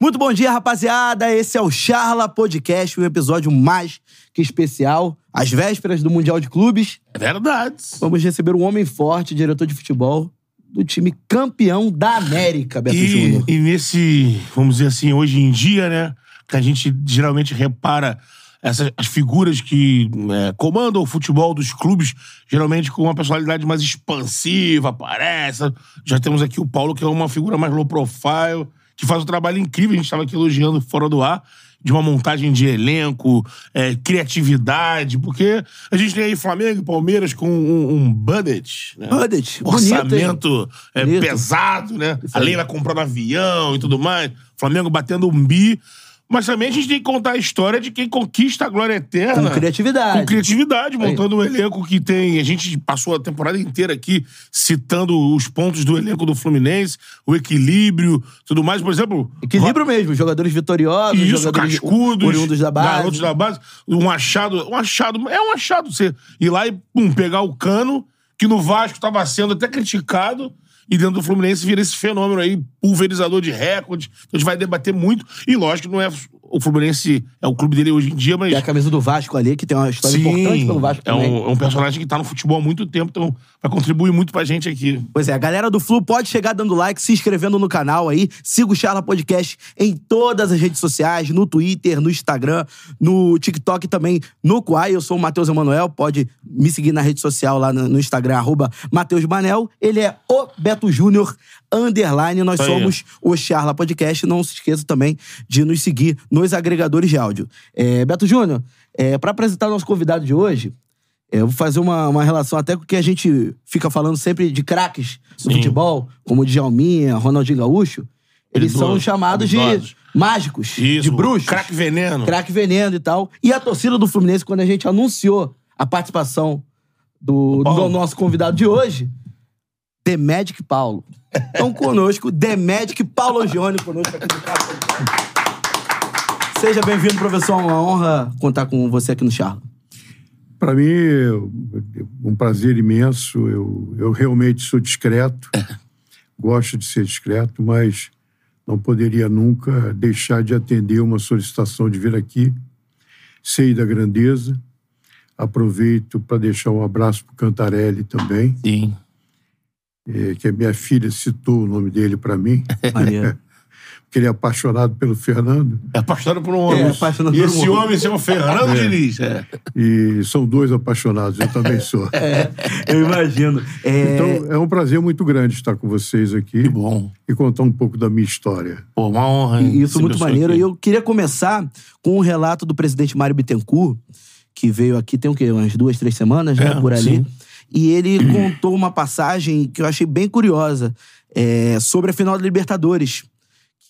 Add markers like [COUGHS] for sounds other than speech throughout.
Muito bom dia, rapaziada. Esse é o Charla Podcast, um episódio mais que especial, às vésperas do Mundial de Clubes. É verdade. Vamos receber um homem forte, diretor de futebol do time campeão da América, Beto E, Júnior. e nesse, vamos dizer assim, hoje em dia, né? Que a gente geralmente repara essas as figuras que é, comandam o futebol dos clubes, geralmente com uma personalidade mais expansiva, aparece. Já temos aqui o Paulo, que é uma figura mais low profile, que faz um trabalho incrível. A gente estava aqui elogiando fora do ar. De uma montagem de elenco, é, criatividade, porque a gente tem aí Flamengo e Palmeiras com um, um budget, né? Budget, bonito, orçamento é, Bonito. pesado, né? Isso A. Leila comprando avião e tudo mais. Flamengo batendo um bi. Mas também a gente tem que contar a história de quem conquista a glória eterna. Com criatividade. Com criatividade, montando um elenco que tem. A gente passou a temporada inteira aqui citando os pontos do elenco do Fluminense, o equilíbrio, tudo mais. Por exemplo. Equilíbrio mesmo, jogadores vitoriosos, Isso, jogadores cascudos, oriundos da base. garotos da base. Um achado, um achado, é um achado você ir lá e pum, pegar o cano, que no Vasco estava sendo até criticado, e dentro do Fluminense vira esse fenômeno aí, pulverizador de recordes. Então a gente vai debater muito. E lógico que não é. O Fluminense é o clube dele hoje em dia, mas. Tem a camisa do Vasco ali, que tem uma história importante pelo Vasco é também. um, é um personagem que tá no futebol há muito tempo, então vai contribuir muito pra gente aqui. Pois é, a galera do Flu pode chegar dando like, se inscrevendo no canal aí. Siga o Charla Podcast em todas as redes sociais, no Twitter, no Instagram, no TikTok também, no Quai. Eu sou o Matheus Emanuel, pode me seguir na rede social lá no no Instagram, arroba Matheus Manel. Ele é o Beto Júnior, underline. Nós Aí. somos o Charla Podcast. Não se esqueça também de nos seguir nos agregadores de áudio. É, Beto Júnior, é, para apresentar o nosso convidado de hoje, é, eu vou fazer uma, uma relação até com o que a gente fica falando sempre de craques do Sim. futebol, como o Djalminha, Ronaldinho Gaúcho. Eles são chamados de mágicos, Isso, de bruxos. craque veneno. Craque veneno e tal. E a torcida do Fluminense, quando a gente anunciou a participação do, Paulo. do nosso convidado de hoje, The Magic Paulo. Então, conosco, The Magic Paulo Gione, conosco aqui no carro. Seja bem-vindo, professor. É uma honra contar com você aqui no Charla. Para mim, um prazer imenso. Eu, eu realmente sou discreto, gosto de ser discreto, mas não poderia nunca deixar de atender uma solicitação de vir aqui. Sei da grandeza. Aproveito para deixar um abraço para o Cantarelli também, Sim. Eh, que a minha filha citou o nome dele para mim, Maneiro. [LAUGHS] porque ele é apaixonado pelo Fernando. É apaixonado por um homem. É, apaixonado e por um esse homem. homem se chama Fernando Diniz. É. E são dois apaixonados, eu também sou. [LAUGHS] Eu imagino. É, Então, é um prazer muito grande estar com vocês aqui. Que bom. e contar um pouco da minha história. Pô, uma honra. E Isso muito maneiro. E eu queria começar com um relato do presidente Mário Bittencourt, que veio aqui tem o quê? Umas duas, três semanas, né? É, Por ali. sim. E ele [CLEARS THROAT] contou uma passagem que eu achei bem curiosa é, sobre a final da Libertadores.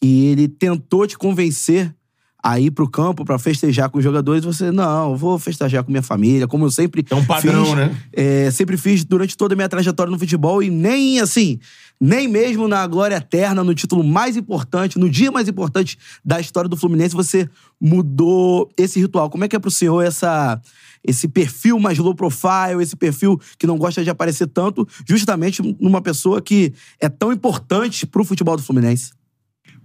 Que ele tentou te convencer a ir pro campo pra festejar com os jogadores. Você, não, vou festejar com minha família, como eu sempre É um padrão, fiz, né? é, sempre fiz durante toda a minha trajetória no futebol e nem assim, nem mesmo na glória eterna, no título mais importante, no dia mais importante da história do Fluminense, você mudou esse ritual. Como é que é pro senhor essa, esse perfil mais low profile, esse perfil que não gosta de aparecer tanto, justamente numa pessoa que é tão importante pro futebol do Fluminense?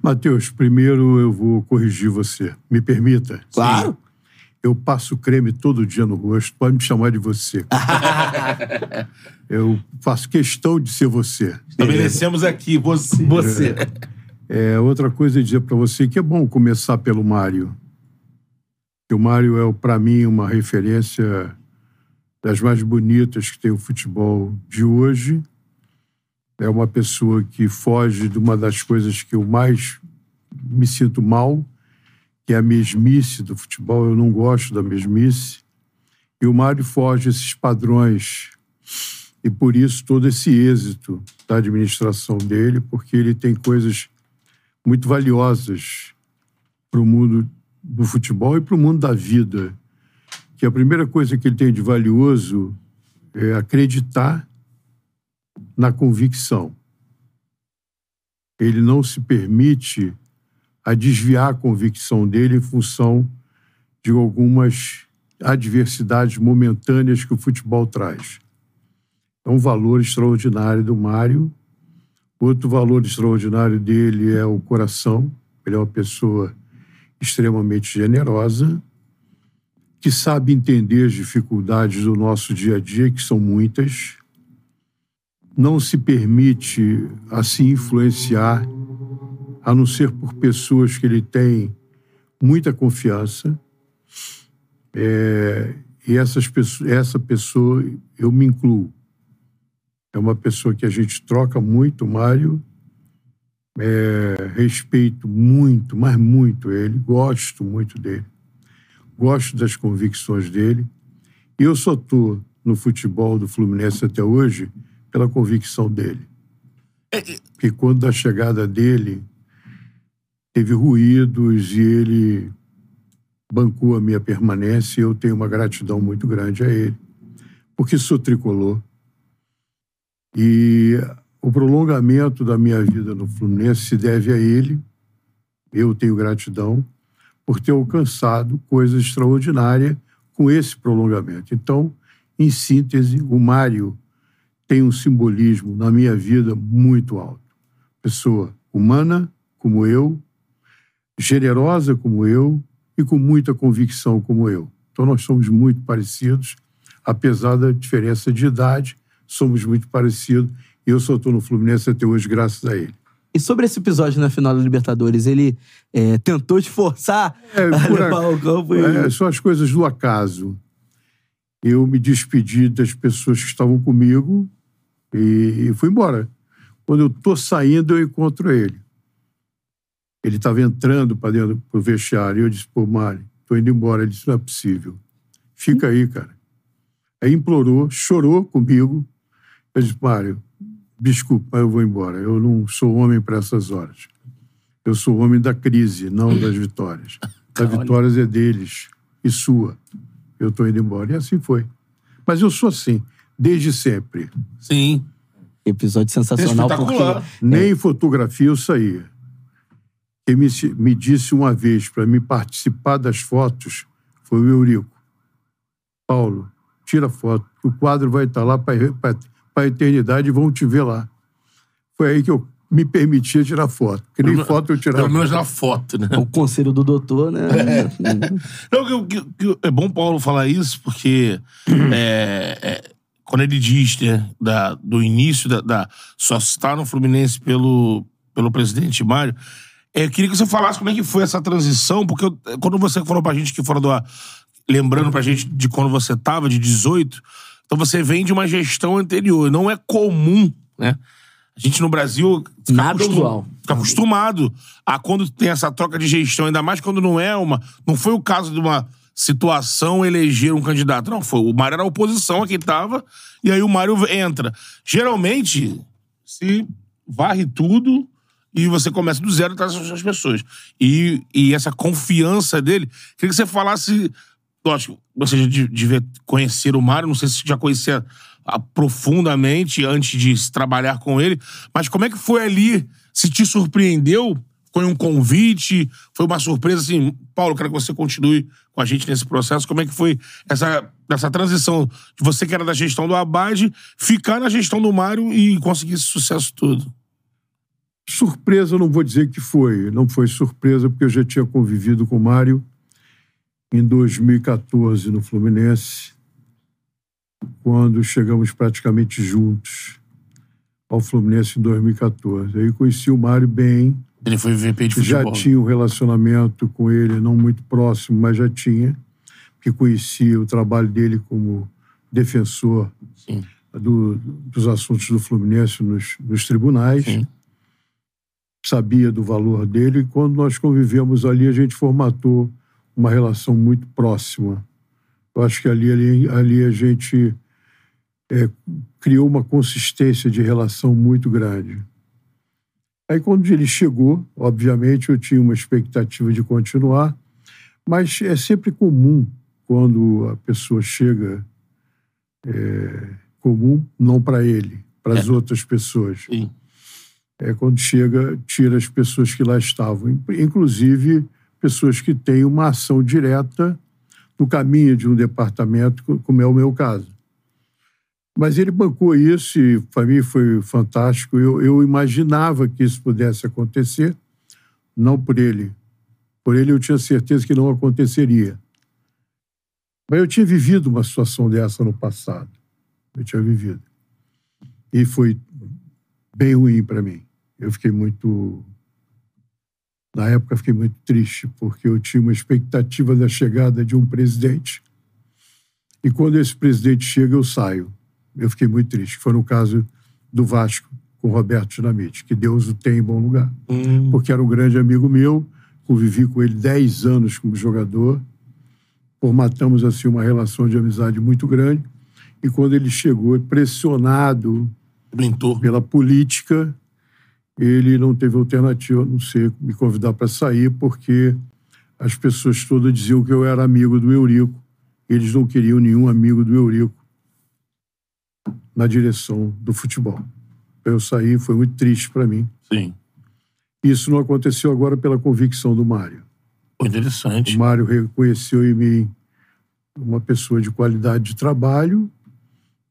Matheus, primeiro eu vou corrigir você. Me permita? Claro. Eu passo creme todo dia no rosto, pode me chamar de você. [LAUGHS] eu faço questão de ser você. Estabelecemos aqui, você. Você. É, outra coisa é dizer para você que é bom começar pelo Mário. O Mário é, para mim, uma referência das mais bonitas que tem o futebol de hoje. É uma pessoa que foge de uma das coisas que eu mais me sinto mal, que é a mesmice do futebol. Eu não gosto da mesmice. E o Mário foge esses padrões. E por isso todo esse êxito da administração dele, porque ele tem coisas muito valiosas para o mundo do futebol e para o mundo da vida. Que a primeira coisa que ele tem de valioso é acreditar na convicção. Ele não se permite a desviar a convicção dele em função de algumas adversidades momentâneas que o futebol traz. É um valor extraordinário do Mário. Outro valor extraordinário dele é o coração. Ele é uma pessoa extremamente generosa, que sabe entender as dificuldades do nosso dia a dia, que são muitas. Não se permite assim influenciar, a não ser por pessoas que ele tem muita confiança é, e essas essa pessoa, eu me incluo. É uma pessoa que a gente troca muito, Mário. É, respeito muito, mas muito ele, gosto muito dele, gosto das convicções dele. E eu só estou no futebol do Fluminense até hoje pela convicção dele. Porque quando da chegada dele, teve ruídos e ele bancou a minha permanência e eu tenho uma gratidão muito grande a ele, porque sou tricolor. E o prolongamento da minha vida no Fluminense se deve a ele. Eu tenho gratidão por ter alcançado coisas extraordinárias com esse prolongamento. Então, em síntese, o Mário tem um simbolismo na minha vida muito alto. Pessoa humana como eu, generosa como eu, e com muita convicção como eu. Então nós somos muito parecidos, apesar da diferença de idade, somos muito parecidos. E eu só estou no Fluminense até hoje graças a ele. E sobre esse episódio na final da Libertadores, ele é, tentou te forçar é, a levar o campo? E... É, são as coisas do acaso. Eu me despedi das pessoas que estavam comigo e, e fui embora. Quando eu estou saindo, eu encontro ele. Ele estava entrando para dentro do vestiário. E eu disse, pô, Mário, tô indo embora. Ele disse, não é possível. Fica aí, cara. Aí implorou, chorou comigo. Eu disse, Mário, desculpa, mas eu vou embora. Eu não sou homem para essas horas. Eu sou homem da crise, não das vitórias. [LAUGHS] As vitórias é deles e sua. Eu estou indo embora. E assim foi. Mas eu sou assim, desde sempre. Sim. Episódio sensacional porque... Nem fotografia eu saía. Quem me, me disse uma vez para me participar das fotos foi o Eurico. Paulo, tira foto. O quadro vai estar lá para a eternidade e vão te ver lá. Foi aí que eu me permitia tirar foto. Que nem foto eu tirava. Pelo menos na foto, né? O conselho do doutor, né? [LAUGHS] É. Não, que, que, é bom Paulo falar isso, porque é, é, quando ele diz né, da, do início da, da, só estar no Fluminense pelo, pelo presidente Mário, é, eu queria que você falasse como é que foi essa transição, porque eu, quando você falou pra gente que fora do ar, lembrando pra gente de quando você tava, de 18, então você vem de uma gestão anterior. Não é comum, né? A gente no Brasil fica, Nada acostum, usual. fica acostumado a quando tem essa troca de gestão, ainda mais quando não é uma. Não foi o caso de uma situação eleger um candidato. Não, foi. O Mário era a oposição a quem tava, e aí o Mário entra. Geralmente, se varre tudo e você começa do zero atrás das pessoas. E, e essa confiança dele, queria que você falasse. Lógico, você já devia conhecer o Mário, não sei se já conhecia profundamente antes de trabalhar com ele, mas como é que foi ali? Se te surpreendeu? Foi um convite? Foi uma surpresa assim? Paulo, quero que você continue com a gente nesse processo. Como é que foi essa, essa transição de você que era da gestão do Abade ficar na gestão do Mário e conseguir esse sucesso todo? Surpresa, eu não vou dizer que foi. Não foi surpresa, porque eu já tinha convivido com o Mário em 2014 no Fluminense, quando chegamos praticamente juntos ao Fluminense em 2014. Aí conheci o Mário bem, Ele foi VP de já futebol. tinha um relacionamento com ele, não muito próximo, mas já tinha, que conhecia o trabalho dele como defensor do- dos assuntos do Fluminense nos, nos tribunais. Sim. Sabia do valor dele e quando nós convivemos ali, a gente formatou uma relação muito próxima. Eu acho que ali, ali, ali a gente é, criou uma consistência de relação muito grande. Aí, quando ele chegou, obviamente, eu tinha uma expectativa de continuar, mas é sempre comum quando a pessoa chega, é, comum não para ele, para as outras pessoas. Sim. É quando chega, tira as pessoas que lá estavam, inclusive pessoas que têm uma ação direta no caminho de um departamento, como é o meu caso. Mas ele bancou isso e para mim foi fantástico. Eu, eu imaginava que isso pudesse acontecer, não por ele. Por ele eu tinha certeza que não aconteceria. Mas eu tinha vivido uma situação dessa no passado. Eu tinha vivido. E foi bem ruim para mim. Eu fiquei muito. Na época, fiquei muito triste, porque eu tinha uma expectativa da chegada de um presidente. E quando esse presidente chega, eu saio eu fiquei muito triste. Foi no caso do Vasco com Roberto Dinamite, que Deus o tem em bom lugar. Hum. Porque era um grande amigo meu, convivi com ele 10 anos como jogador, formatamos assim uma relação de amizade muito grande. E quando ele chegou, pressionado Blintou. pela política, ele não teve alternativa a não ser me convidar para sair, porque as pessoas todas diziam que eu era amigo do Eurico. Eles não queriam nenhum amigo do Eurico na direção do futebol. Eu saí, foi muito triste para mim. Sim. Isso não aconteceu agora pela convicção do Mário. Pô, interessante. O Mário reconheceu em mim uma pessoa de qualidade de trabalho,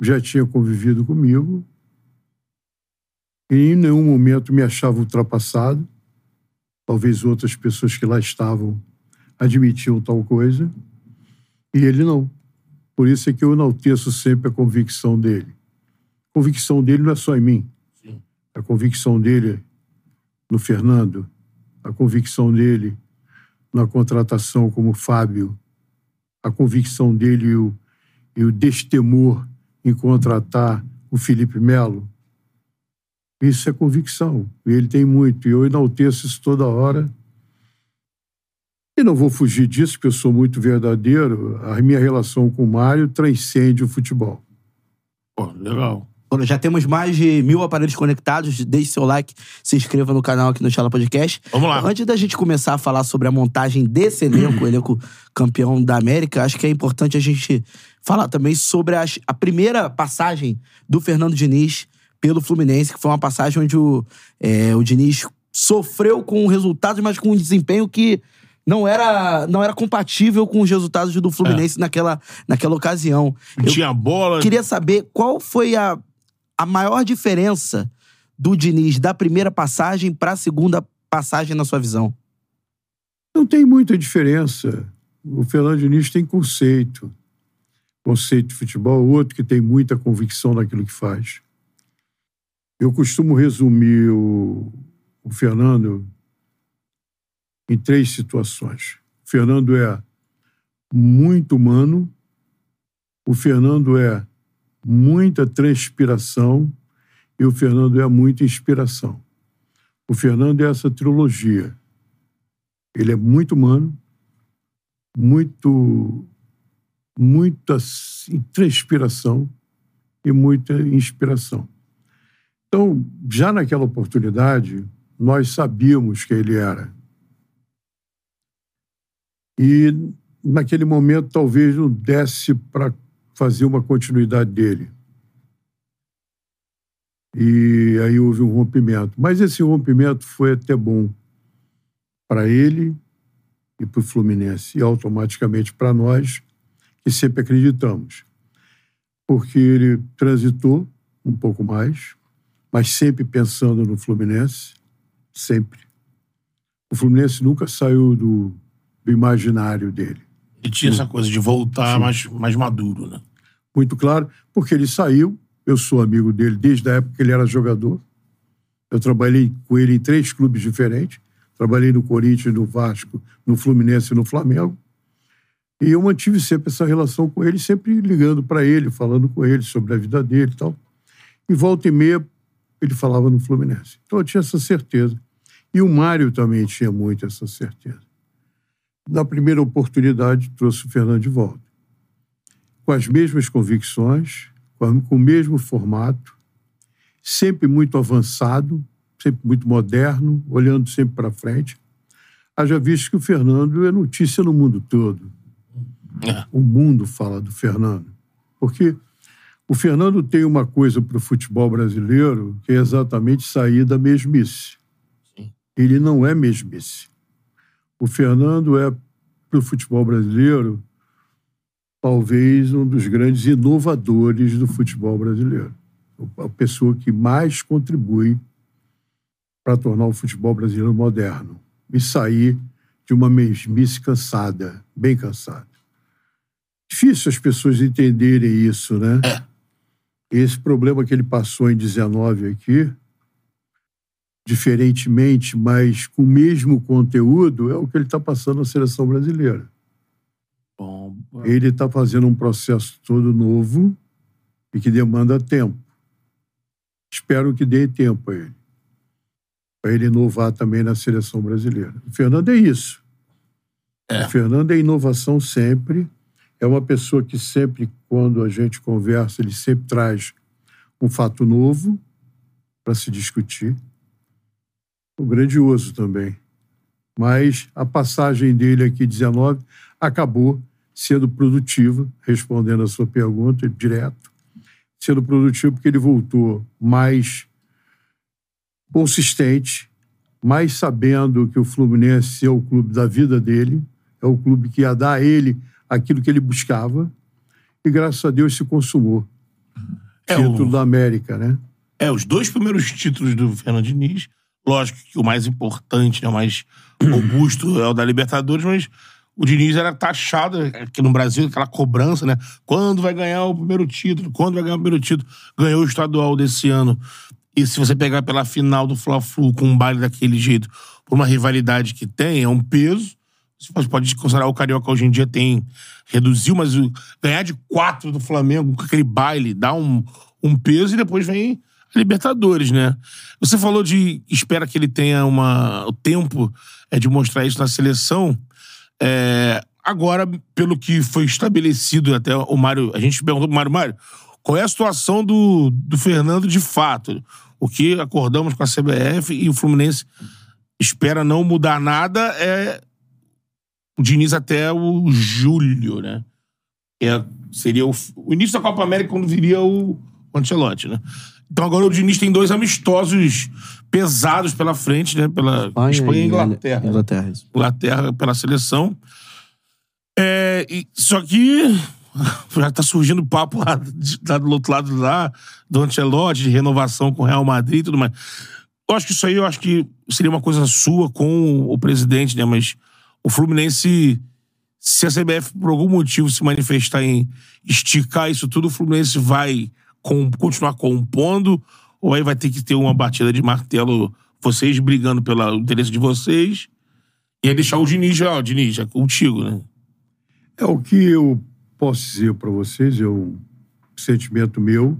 já tinha convivido comigo, em nenhum momento me achava ultrapassado. Talvez outras pessoas que lá estavam admitiam tal coisa, e ele não. Por isso é que eu enalteço sempre a convicção dele. A convicção dele não é só em mim. Sim. A convicção dele no Fernando, a convicção dele na contratação como Fábio, a convicção dele e o, e o destemor em contratar o Felipe Melo. Isso é convicção. E ele tem muito. E eu enalteço isso toda hora. E não vou fugir disso, porque eu sou muito verdadeiro. A minha relação com o Mário transcende o futebol. Pô, legal. Bom, Já temos mais de mil aparelhos conectados. Deixe seu like, se inscreva no canal aqui no Chala Podcast. Vamos lá. Antes da gente começar a falar sobre a montagem desse elenco, o [CLEARS THROAT] elenco campeão da América, acho que é importante a gente falar também sobre as- a primeira passagem do Fernando Diniz pelo Fluminense, que foi uma passagem onde o, é, o Diniz sofreu com resultados, mas com um desempenho que não era, não era compatível com os resultados do Fluminense naquela, naquela ocasião. Eu Tinha bola. queria saber qual foi a, a maior diferença do Diniz da primeira passagem para a segunda passagem na sua visão. Não tem muita diferença. O Fernando Diniz tem conceito. Conceito de futebol, outro que tem muita convicção naquilo que faz. Eu costumo resumir o, o Fernando em três situações. O Fernando é muito humano, o Fernando é muita transpiração e o Fernando é muita inspiração. O Fernando é essa trilogia. Ele é muito humano, muito, muita transpiração e muita inspiração. Então, já naquela oportunidade, nós sabíamos que ele era. E naquele momento talvez não desse para fazer uma continuidade dele. E aí houve um rompimento. Mas esse rompimento foi até bom para ele e para o Fluminense, e automaticamente para nós, que sempre acreditamos. Porque ele transitou um pouco mais, mas sempre pensando no Fluminense, sempre. O Fluminense nunca saiu do, do imaginário dele. Ele tinha essa coisa de voltar mais, mais maduro, né? Muito claro, porque ele saiu, eu sou amigo dele desde a época que ele era jogador. Eu trabalhei com ele em três clubes diferentes. Trabalhei no Corinthians, no Vasco, no Fluminense e no Flamengo. E eu mantive sempre essa relação com ele, sempre ligando para ele, falando com ele sobre a vida dele e tal. E volta e meia, ele falava no Fluminense. Então eu tinha essa certeza. E o Mário também tinha muito essa certeza. Na primeira oportunidade, trouxe o Fernando de volta. Com as mesmas convicções, com o mesmo formato, sempre muito avançado, sempre muito moderno, olhando sempre para frente. Haja visto que o Fernando é notícia no mundo todo. É. O mundo fala do Fernando. Porque o Fernando tem uma coisa para o futebol brasileiro que é exatamente sair da mesmice. Ele não é mesmice. O Fernando é, para o futebol brasileiro, talvez um dos grandes inovadores do futebol brasileiro. A pessoa que mais contribui para tornar o futebol brasileiro moderno e sair de uma mesmice cansada, bem cansada. Difícil as pessoas entenderem isso, né? Esse problema que ele passou em 19 aqui, diferentemente, mas com o mesmo conteúdo, é o que ele está passando na seleção brasileira. Bom, Ele está fazendo um processo todo novo e que demanda tempo. Espero que dê tempo a ele. Para ele inovar também na seleção brasileira. O Fernando é isso. É. O Fernando é inovação sempre. É uma pessoa que sempre, quando a gente conversa, ele sempre traz um fato novo para se discutir. O grandioso também. Mas a passagem dele aqui, 19, acabou sendo produtiva, respondendo a sua pergunta direto, sendo produtivo porque ele voltou mais consistente, mais sabendo que o Fluminense é o clube da vida dele, é o clube que ia dar a ele aquilo que ele buscava, e graças a Deus se consumou. É, Título o- da América, né? É, os dois primeiros títulos do Fernando Diniz, lógico que o mais importante, né, o mais robusto é o da Libertadores, mas o Diniz era taxado aqui no Brasil, aquela cobrança, né? Quando vai ganhar o primeiro título? Quando vai ganhar o primeiro título? Ganhou o estadual desse ano. E se você pegar pela final do Fla-Flu com um baile daquele jeito, por uma rivalidade que tem, é um peso. Você pode considerar o Carioca hoje em dia tem reduziu, mas ganhar de quatro do Flamengo com aquele baile dá um, um peso e depois vem a Libertadores, né? Você falou de espera que ele tenha uma, o tempo é, de mostrar isso na seleção. É, agora, pelo que foi estabelecido até o Mário, a gente perguntou pro Mário, Mário, qual é a situação do, do Fernando de fato? O que acordamos com a CBF e o Fluminense espera não mudar nada é o Diniz até o julho, né? É, seria o, o início da Copa América quando viria o, o Ancelotti, né? Então agora o Diniz tem dois amistosos pesados pela frente, né? Pela Espanha, e Inglaterra. Inglaterra, isso. Inglaterra pela seleção. É, e- só que [LAUGHS] já tá surgindo papo lá, de- lá do outro lado lá, do Ancelotti, de renovação com o Real Madrid e tudo mais. Eu acho que isso aí eu acho que seria uma coisa sua com o presidente, né? Mas o Fluminense, se a CBF por algum motivo se manifestar em esticar isso tudo, o Fluminense vai com- continuar compondo ou aí vai ter que ter uma batida de martelo, vocês brigando pelo interesse de vocês e aí deixar o Diniz, ó, Diniz, é contigo, né? É o que eu posso dizer para vocês, é um sentimento meu,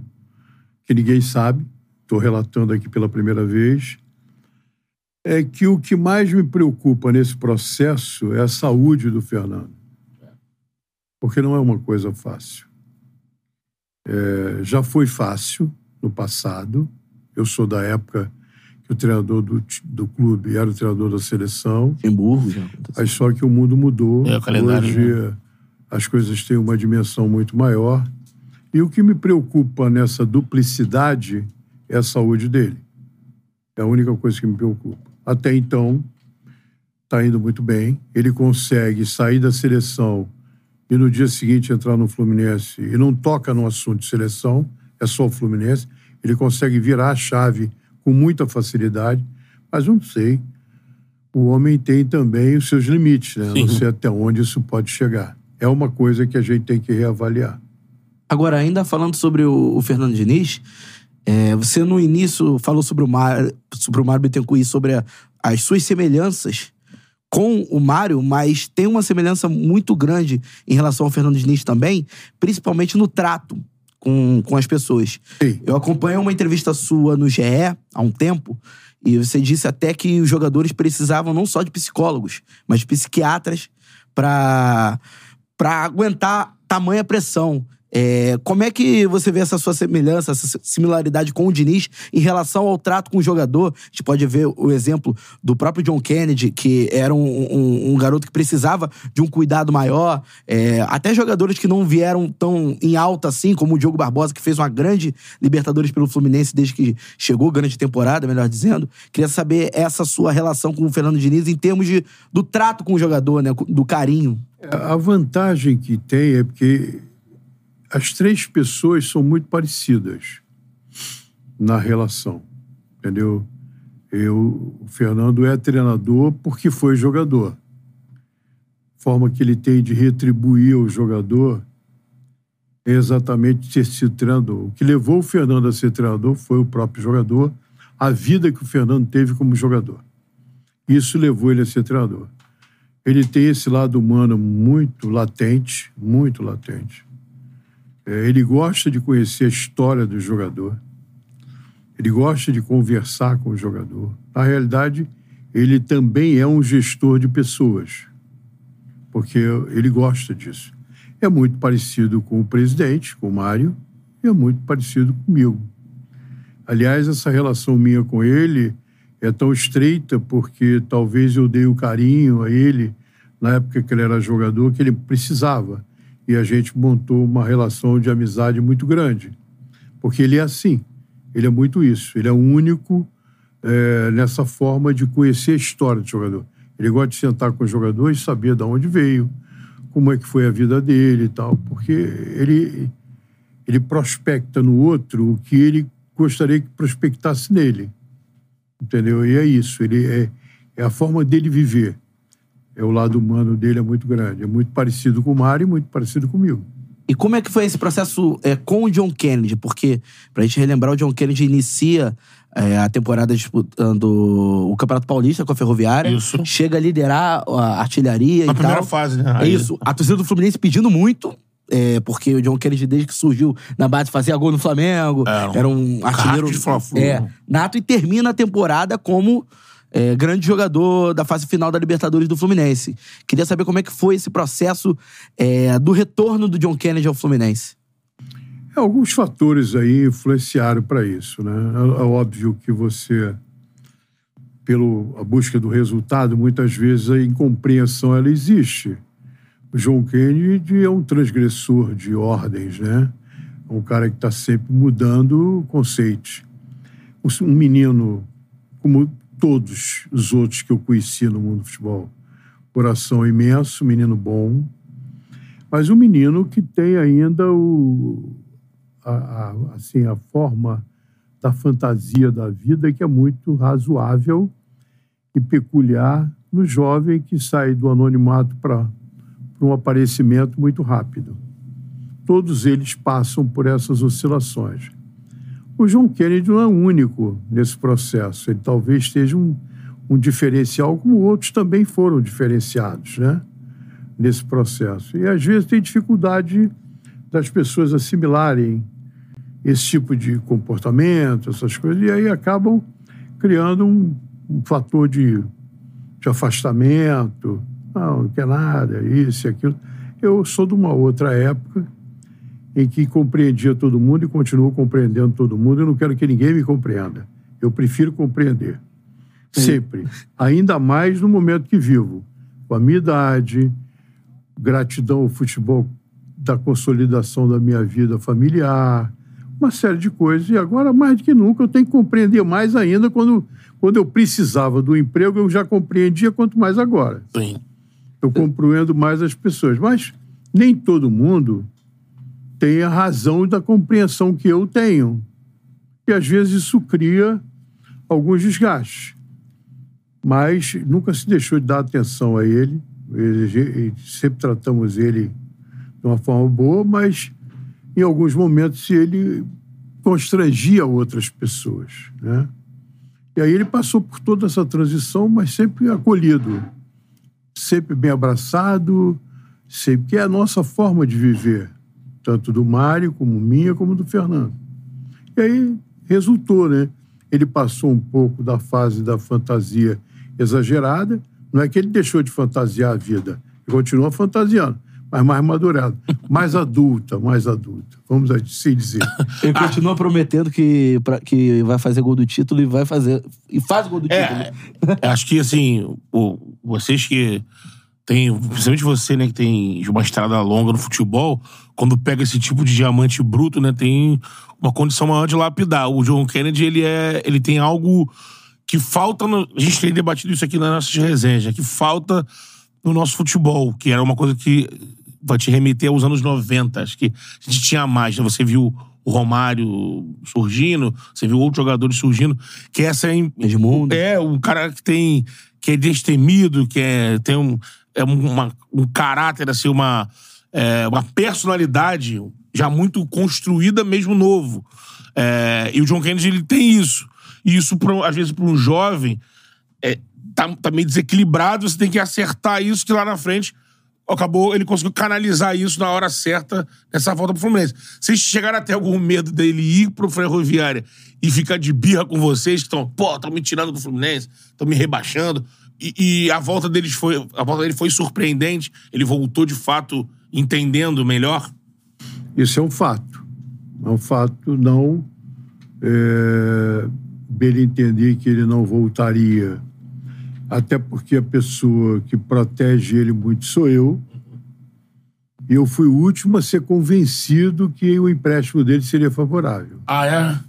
que ninguém sabe, estou relatando aqui pela primeira vez, é que o que mais me preocupa nesse processo é a saúde do Fernando. Porque não é uma coisa fácil. É, já foi fácil no passado, eu sou da época que o treinador do, do clube era o treinador da seleção, Luxemburgo já mas só que o mundo mudou. É, o calendário, Hoje as coisas têm uma dimensão muito maior. E o que me preocupa nessa duplicidade é a saúde dele. É a única coisa que me preocupa. Até então, está indo muito bem. Ele consegue sair da seleção e no dia seguinte entrar no Fluminense e não toca no assunto de seleção, é só o Fluminense. Ele consegue virar a chave com muita facilidade, mas não sei o homem tem também os seus limites, né? Sim. Não sei até onde isso pode chegar. É uma coisa que a gente tem que reavaliar. Agora, ainda falando sobre o, o Fernando Diniz, É, você no início falou sobre o Mário, sobre o Mário Bittencourt e sobre a- as suas semelhanças com o Mário, mas tem uma semelhança muito grande em relação ao Fernando Diniz também, principalmente no trato com, com as pessoas. Sim. Eu acompanho uma entrevista sua no GE há um tempo, e você disse até que os jogadores precisavam não só de psicólogos, mas de psiquiatras para para aguentar tamanha pressão. É, como é que você vê essa sua semelhança, essa similaridade com o Diniz em relação ao trato com o jogador? A gente pode ver o exemplo do próprio John Kennedy, que era um, um- um garoto que precisava de um cuidado maior. É, até jogadores que não vieram tão em alta assim, como o Diogo Barbosa, que fez uma grande Libertadores pelo Fluminense desde que chegou, grande temporada, melhor dizendo. Queria saber essa sua relação com o Fernando Diniz em termos de, do trato com o jogador, né? do carinho. A vantagem que tem é porque as três pessoas são muito parecidas na relação, entendeu? Eu, o Fernando é treinador porque foi jogador. Forma que ele tem de retribuir o jogador é exatamente ter sido treinador. O que levou o Fernando a ser treinador foi o próprio jogador, a vida que o Fernando teve como jogador. Isso levou ele a ser treinador ele tem esse lado humano muito latente, muito latente. É, ele gosta de conhecer a história do jogador. Ele gosta de conversar com o jogador. Na realidade, ele também é um gestor de pessoas, porque ele gosta disso. É muito parecido com o presidente, com o Mário, e é muito parecido comigo. Aliás, essa relação minha com ele é tão estreita porque talvez eu dei o carinho a ele na época que ele era jogador que ele precisava e a gente montou uma relação de amizade muito grande porque ele é assim ele é muito isso ele é único é, nessa forma de conhecer a história do jogador ele gosta de sentar com o jogador e saber de onde veio como é que foi a vida dele e tal porque ele ele prospecta no outro o que ele gostaria que prospectasse nele entendeu? E é isso, ele é, é a forma dele viver. É o lado humano dele é muito grande, é muito parecido com o Mário e muito parecido comigo. E como é que foi esse processo é, com o John Kennedy? Porque, pra gente relembrar, o John Kennedy inicia é, a temporada disputando o Campeonato Paulista com a Ferroviária. Isso. Chega a liderar a artilharia Na e primeira tal. fase, né? É isso. A torcida do Fluminense pedindo muito. é, porque o John Kennedy, desde que surgiu na base, fazia gol no Flamengo. Era um Era um artilheiro. de Fla-Flu. É, nato e termina a temporada como é, grande jogador da fase final da Libertadores do Fluminense. Queria saber como é que foi esse processo é, do retorno do John Kennedy ao Fluminense. É, Alguns fatores aí influenciaram para isso, né? É, é óbvio que você, pelo a busca do resultado, muitas vezes a incompreensão ela existe. O John Kennedy é um transgressor de ordens, né? É um cara que está sempre mudando conceitos. Um menino, como todos os outros que eu conheci no mundo do futebol, coração imenso, menino bom, mas um menino que tem ainda o, a, a- assim, a forma da fantasia da vida que é muito razoável e peculiar no jovem que sai do anonimato para um aparecimento muito rápido. Todos eles passam por essas oscilações. O John Kennedy não é único nesse processo. Ele talvez esteja um, um diferencial, como outros também foram diferenciados, né? Nesse processo. E às vezes tem dificuldade das pessoas assimilarem esse tipo de comportamento, essas coisas, e aí acabam criando um, um fator de, de afastamento. Não, não quer nada, isso e aquilo. Eu sou de uma outra época em que compreendia todo mundo e continuo compreendendo todo mundo. Eu não quero que ninguém me compreenda. Eu prefiro compreender. Sempre. Ainda mais no momento que vivo. Com a minha idade, gratidão ao futebol da consolidação da minha vida familiar, uma série de coisas. E agora, mais do que nunca, eu tenho que compreender mais ainda quando, quando eu precisava do emprego, eu já compreendia, quanto mais agora. Sim. Eu compreendo mais as pessoas. Mas nem todo mundo tem a razão da compreensão que eu tenho. E às vezes isso cria alguns desgastes. Mas nunca se deixou de dar atenção a ele. Sempre tratamos ele de uma forma boa, mas em alguns momentos, ele constrangia outras pessoas, né? E aí ele passou por toda essa transição, mas sempre acolhido, sempre bem abraçado, sempre que é a nossa forma de viver, tanto do Mário como minha, como do Fernando. E aí resultou, né? Ele passou um pouco da fase da fantasia exagerada. Não é que ele deixou de fantasiar a vida, ele continua fantasiando, mas mais madurado, mais adulta, mais adulta. Vamos assim dizer. [LAUGHS] Ele continua prometendo que, pra- que vai fazer gol do título e vai fazer. E faz gol do título. É, é, acho que assim, o- vocês que têm, principalmente você, né, que tem uma estrada longa no futebol, quando pega esse tipo de diamante bruto, né, tem uma condição maior de lapidar. O John Kennedy, ele é, ele tem algo que falta, no- a gente tem debatido isso aqui nas nossas resenhas, né, que falta no nosso futebol, que era uma coisa que vai te remeter aos anos 90. Acho que a gente tinha mais, né? Você viu o Romário surgindo, você viu outros jogadores surgindo, que essa é... Edmundo. É, um cara que tem... que é destemido, que é, tem um, é uma- um caráter, assim, uma, é, uma personalidade já muito construída, mesmo novo. É, e o John Kennedy, ele tem isso. E isso, às vezes, para um jovem, é, tá, tá meio desequilibrado, você tem que acertar isso que lá na frente acabou, ele conseguiu canalizar isso na hora certa nessa volta pro Fluminense. Vocês chegaram até algum medo dele ir pro Ferroviária e ficar de birra com vocês, que estão, pô, estão me tirando do Fluminense, estão me rebaixando. E, e a volta deles foi, a volta dele foi surpreendente. Ele voltou de fato entendendo melhor. Isso é um fato. É um fato não é, dele entender que ele não voltaria. Até porque a pessoa que protege ele muito sou eu. E eu fui o último a ser convencido que o empréstimo dele seria favorável. Ah, é?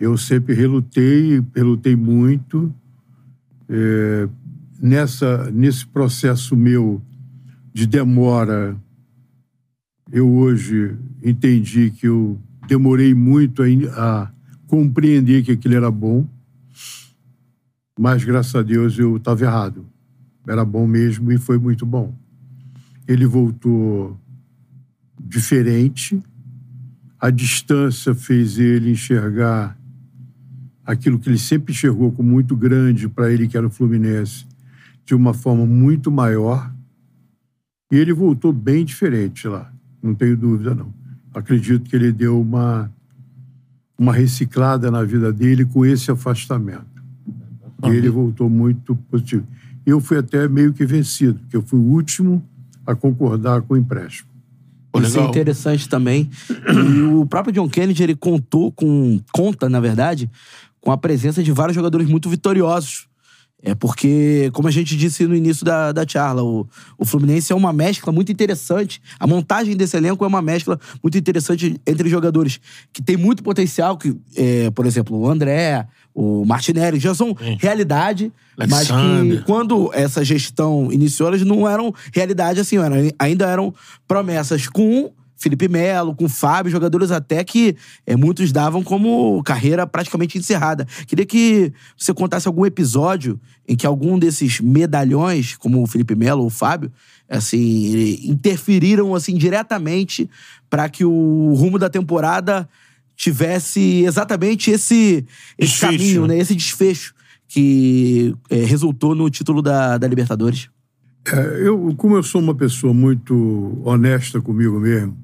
Eu sempre relutei, relutei muito. É, nessa, nesse processo meu de demora, eu hoje entendi que eu demorei muito a, a compreender que aquilo era bom, mas graças a Deus eu estava errado. Era bom mesmo e foi muito bom. Ele voltou diferente, a distância fez ele enxergar aquilo que ele sempre enxergou como muito grande para ele, que era o Fluminense, de uma forma muito maior. E ele voltou bem diferente lá, não tenho dúvida, não. Acredito que ele deu uma, uma reciclada na vida dele com esse afastamento. E ele voltou muito positivo. Eu fui até meio que vencido, porque eu fui o último a concordar com o empréstimo. Pô, Isso é interessante também. E o próprio John Kennedy, ele contou com. conta, na verdade, com a presença de vários jogadores muito vitoriosos. É porque, como a gente disse no início da, da charla, o, o Fluminense é uma mescla muito interessante. A montagem desse elenco é uma mescla muito interessante entre jogadores que tem muito potencial, que, é, por exemplo, o André, o Martinelli, já são realidade, mas que Alexander. quando essa gestão iniciou, elas não eram realidade assim, eram, ainda eram promessas com Felipe Melo, com Fábio, jogadores até que eh, muitos davam como carreira praticamente encerrada. Queria que você contasse algum episódio em que algum desses medalhões, como o Felipe Melo ou o Fábio, assim, interferiram assim diretamente para que o rumo da temporada tivesse exatamente esse, esse Desfecho. caminho, né? esse desfecho que eh, resultou no título da, da Libertadores. É, eu, como eu sou uma pessoa muito honesta comigo mesmo,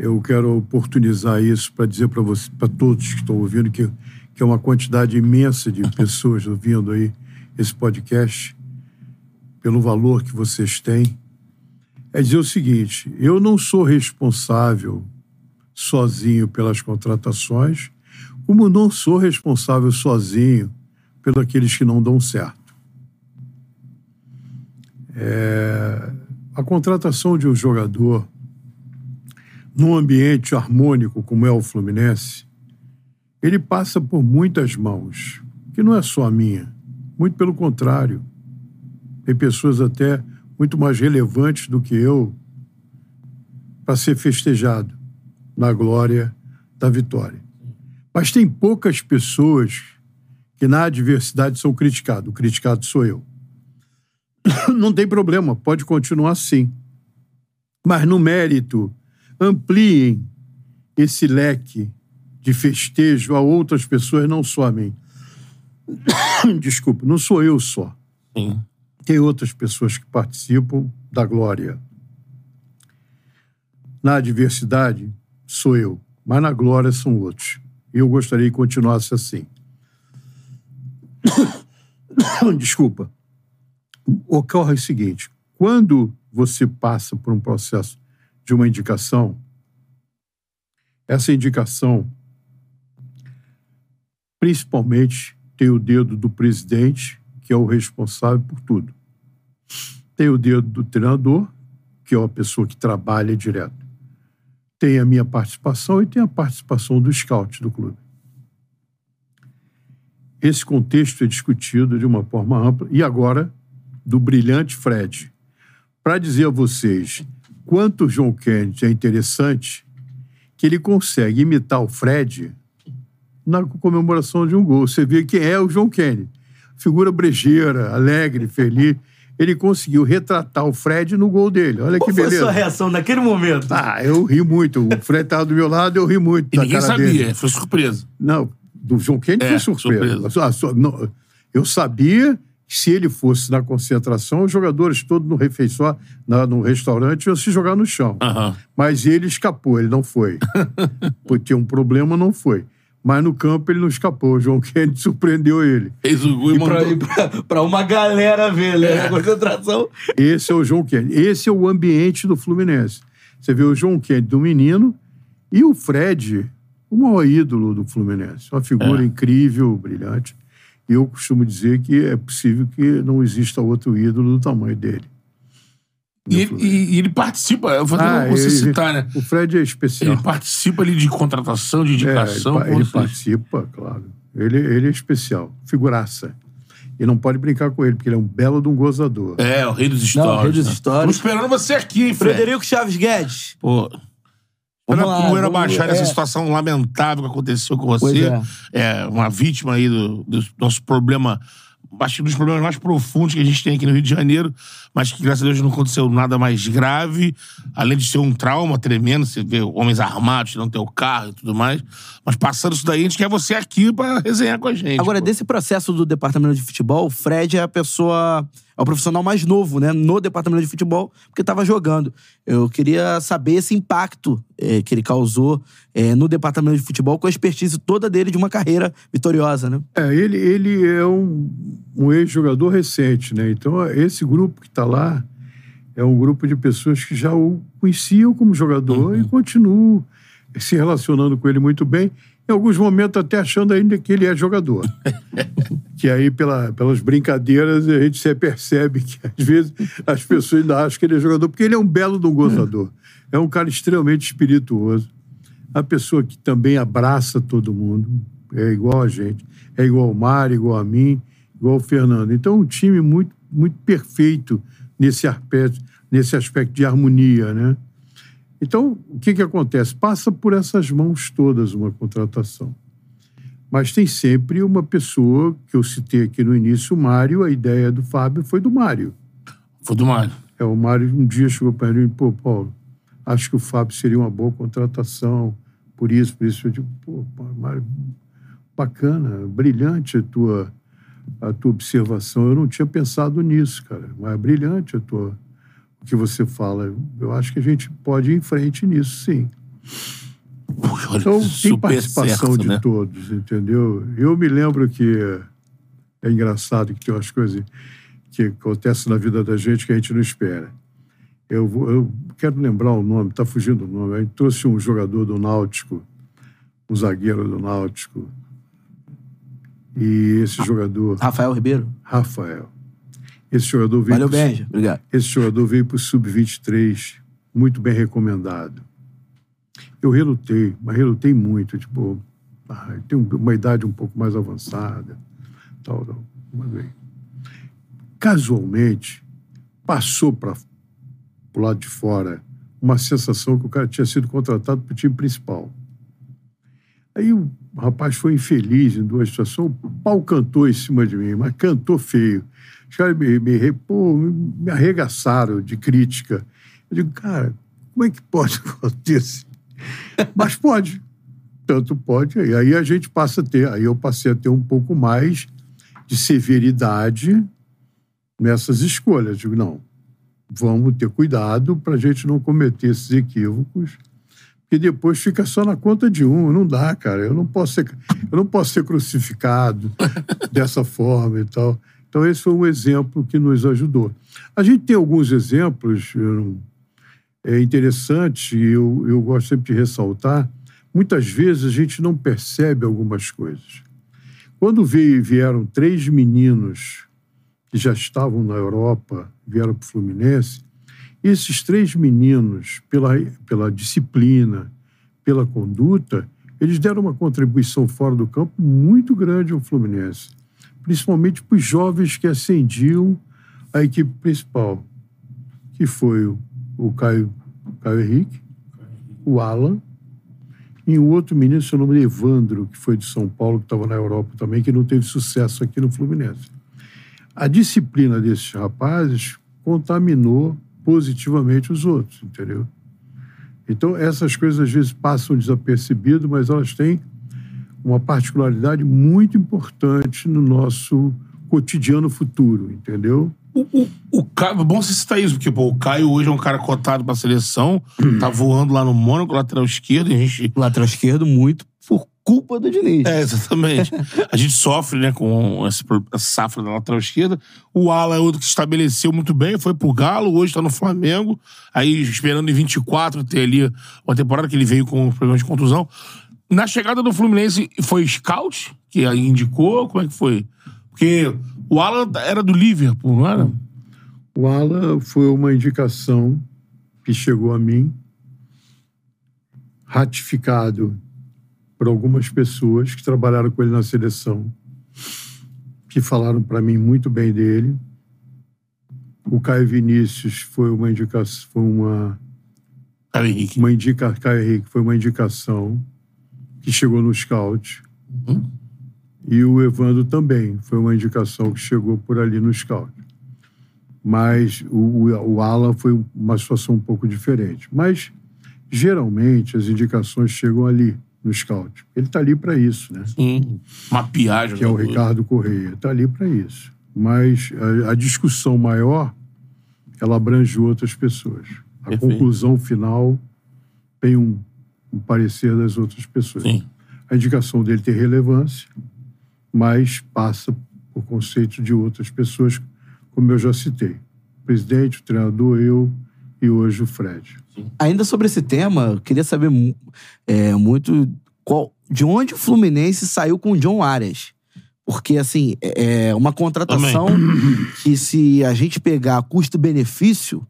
eu quero oportunizar isso para dizer para você, para todos que estão ouvindo, que, que é uma quantidade imensa de [LAUGHS] pessoas ouvindo aí esse podcast, pelo valor que vocês têm, é dizer o seguinte: eu não sou responsável sozinho pelas contratações, como não sou responsável sozinho pelos aqueles que não dão certo. É, a contratação de um jogador num ambiente harmônico como é o Fluminense, ele passa por muitas mãos, que não é só a minha, muito pelo contrário. Tem pessoas até muito mais relevantes do que eu para ser festejado na glória da vitória. Mas tem poucas pessoas que na adversidade são criticadas. O criticado sou eu. [COUGHS] Não tem problema, pode continuar assim. Mas no mérito, ampliem esse leque de festejo a outras pessoas, não só a mim. [COUGHS] Desculpa, não sou eu só. Sim. Tem outras pessoas que participam da glória. Na adversidade, sou eu, mas na glória são outros. E eu gostaria que continuasse assim. [COUGHS] Desculpa. Ocorre o seguinte: quando você passa por um processo de uma indicação, essa indicação principalmente tem o dedo do presidente, que é o responsável por tudo. Tem o dedo do treinador, que é a pessoa que trabalha direto. Tem a minha participação e tem a participação do scout do clube. Esse contexto é discutido de uma forma ampla. E agora, do brilhante Fred. Para dizer a vocês quanto o João Kennedy é interessante, que ele consegue imitar o Fred na comemoração de um gol. Você vê que é o João Kennedy. Figura brejeira, alegre, feliz. Ele conseguiu retratar o Fred no gol dele. Olha Qual que foi a beleza. sua reação naquele momento? Ah, eu ri muito. O Fred estava do meu lado, eu ri muito. E da ninguém cara sabia, dele. foi surpresa. Não, do João Kennedy É, foi surpresa. surpresa. Eu sabia se ele fosse na concentração, os jogadores todos no refeitório, na- no restaurante, iam se jogar no chão. Aham. Mas ele escapou, ele não foi. [LAUGHS] Porque tinha um problema, não foi. Mas no campo ele não escapou. O João [LAUGHS] Kennedy surpreendeu ele. Fez o gol e, pra, mandou. pra- pra uma galera ver, né? A concentração. Esse é o João Kennedy. Esse é o ambiente do Fluminense. Você vê o João Kennedy do menino e o Fred, o maior ídolo do Fluminense. Uma figura incrível, brilhante. E eu costumo dizer que é possível que não exista outro ídolo do tamanho dele. E, ele- e- ele participa, eu vou Ah, você ele- citar, né? O Fred é especial. Ele participa ali de contratação, de É, ele, indicação. com ele vocês. participa, claro. Ele, ele é especial, figuraça. E não pode brincar com ele, porque ele é um belo de um gozador. É, o rei dos Não, stories. o rei dos né? stories. Estamos esperando você aqui, hein, Fred? Frederico Chaves Guedes. Pô. Vamos Como lá, vamos- baixar essa é. situação lamentável que aconteceu com você. é. É. uma vítima aí do, do nosso problema, acho que dos problemas mais profundos que a gente tem aqui no Rio de Janeiro, mas que graças a Deus não aconteceu nada mais grave, além de ser um trauma tremendo, você vê homens armados, não ter o carro e tudo mais. Mas passando isso daí, a gente quer você aqui pra resenhar com a gente. Agora, pô. desse processo do departamento de futebol, o Fred é a pessoa. É o profissional mais novo, né? No departamento de futebol, porque estava jogando. Eu queria saber esse impacto eh, que ele causou eh, no departamento de futebol com a expertise toda dele de uma carreira vitoriosa, né? É, ele, ele é um, um ex-jogador recente, né? Então, esse grupo que está lá é um grupo de pessoas que já o conheciam como jogador e continuam se relacionando com ele muito bem. Em alguns momentos, até achando ainda que ele é jogador. [LAUGHS] que aí, pela, pelas brincadeiras, a gente se percebe que, às vezes, as pessoas ainda acham que ele é jogador, porque ele é um belo de um gozador. É um cara extremamente espirituoso. A pessoa que também abraça todo mundo, é igual a gente, é igual ao Mário, igual a mim, igual ao Fernando. Então, um time muito, muito perfeito nesse aspecto, nesse aspecto de harmonia, né? Então, o que, que acontece? Passa por essas mãos todas uma contratação. Mas tem sempre uma pessoa, que eu citei aqui no início, o Mário, a ideia do Fábio foi do Mário. Foi do Mário. É, o Mário um dia chegou para ele e pô, Paulo, acho que o Fábio seria uma boa contratação, por isso, por isso. Eu digo, pô, Mário, bacana, brilhante a tua, a tua observação. Eu não tinha pensado nisso, cara, mas é brilhante a tua, que você fala. Eu acho que a gente pode ir em frente nisso, sim. Puxa, Então, tem participação certo, de né? todos, entendeu? Eu me lembro que é engraçado que tem umas coisas que acontecem na vida da gente que a gente não espera. Eu, eu quero lembrar o nome, está fugindo o nome. Trouxe um jogador do Náutico, um zagueiro do Náutico. E esse jogador, Rafael Ribeiro. Rafael, esse jogador veio Valeu, pro- Benja. Obrigado. esse jogador veio para o Sub-23, muito bem recomendado. Eu relutei, mas relutei muito. Tipo, ah, tem um- uma idade um pouco mais avançada. Tal, tal. Mas bem. Casualmente, passou para o lado de fora uma sensação que o cara tinha sido contratado para o time principal. Aí o rapaz foi infeliz em duas situações. O pau cantou em cima de mim, mas cantou feio. Os caras me, me, me arregaçaram de crítica. Eu digo, cara, como é que pode [LAUGHS] acontecer? Mas pode. tanto pode. E aí a gente passa a ter, aí eu passei a ter um pouco mais de severidade nessas escolhas. Digo, não, vamos ter cuidado para a gente não cometer esses equívocos, porque depois fica só na conta de um. Não dá, cara. Eu não posso ser, eu não posso ser crucificado [LAUGHS] dessa forma e tal. Então, esse foi um exemplo que nos ajudou. A gente tem alguns exemplos é, interessantes, e eu, eu gosto sempre de ressaltar. Muitas vezes a gente não percebe algumas coisas. Quando veio, vieram três meninos que já estavam na Europa, vieram para o Fluminense, esses três meninos, pela, pela disciplina, pela conduta, eles deram uma contribuição fora do campo muito grande ao Fluminense, principalmente para os jovens que ascendiam a equipe principal, que foi o, o Caio, Caio Henrique, o Alan, e um outro menino, seu nome é Evandro, que foi de São Paulo, que estava na Europa também, que não teve sucesso aqui no Fluminense. A disciplina desses rapazes contaminou positivamente os outros, entendeu? Então, essas coisas às vezes passam desapercebido, mas elas têm uma particularidade muito importante no nosso cotidiano futuro, entendeu? O, o, o Caio, bom você citar isso, porque pô, o Caio hoje é um cara cotado pra seleção, tá [CLEARS THROAT] voando lá no Mônaco, lateral esquerdo, e a gente. Lateral esquerdo, muito por culpa do Diniz. É, exatamente. a gente sofre, né, com essa, essa safra da lateral esquerda. O Ala é outro que se estabeleceu muito bem, foi pro Galo, hoje tá no Flamengo. Aí, esperando em 24 ter ali uma temporada que ele veio com problemas de contusão. Na chegada do Fluminense, foi scout que indicou? Como é que foi? Porque o Alan era do Liverpool, não era? O Alan foi uma indicação que chegou a mim, ratificado por algumas pessoas que trabalharam com ele na seleção, que falaram para mim muito bem dele. O Caio Vinícius foi uma indicação, foi uma Caio Henrique. uma indica, Caio Henrique foi uma indicação que chegou no scout. Uhum. E o Evandro também foi uma indicação que chegou por ali no scout. Mas o, o Alan foi uma situação um pouco diferente. Mas, geralmente, as indicações chegam ali, no scout. Ele está ali para isso, né? Sim. Mapear Que é o jogador. Ricardo Correia. Está ali para isso. Mas a, a discussão maior, ela abrange outras pessoas. A Perfeito. conclusão final tem um, um parecer das outras pessoas. Sim. A indicação dele tem relevância, mas passa por conceito de outras pessoas, como eu já citei. O presidente, o treinador, eu e hoje o Fred. Ainda sobre esse tema, eu queria saber é, muito qual, de onde o Fluminense saiu com o John Arias. Porque, assim, é é uma contratação que, se a gente pegar custo-benefício,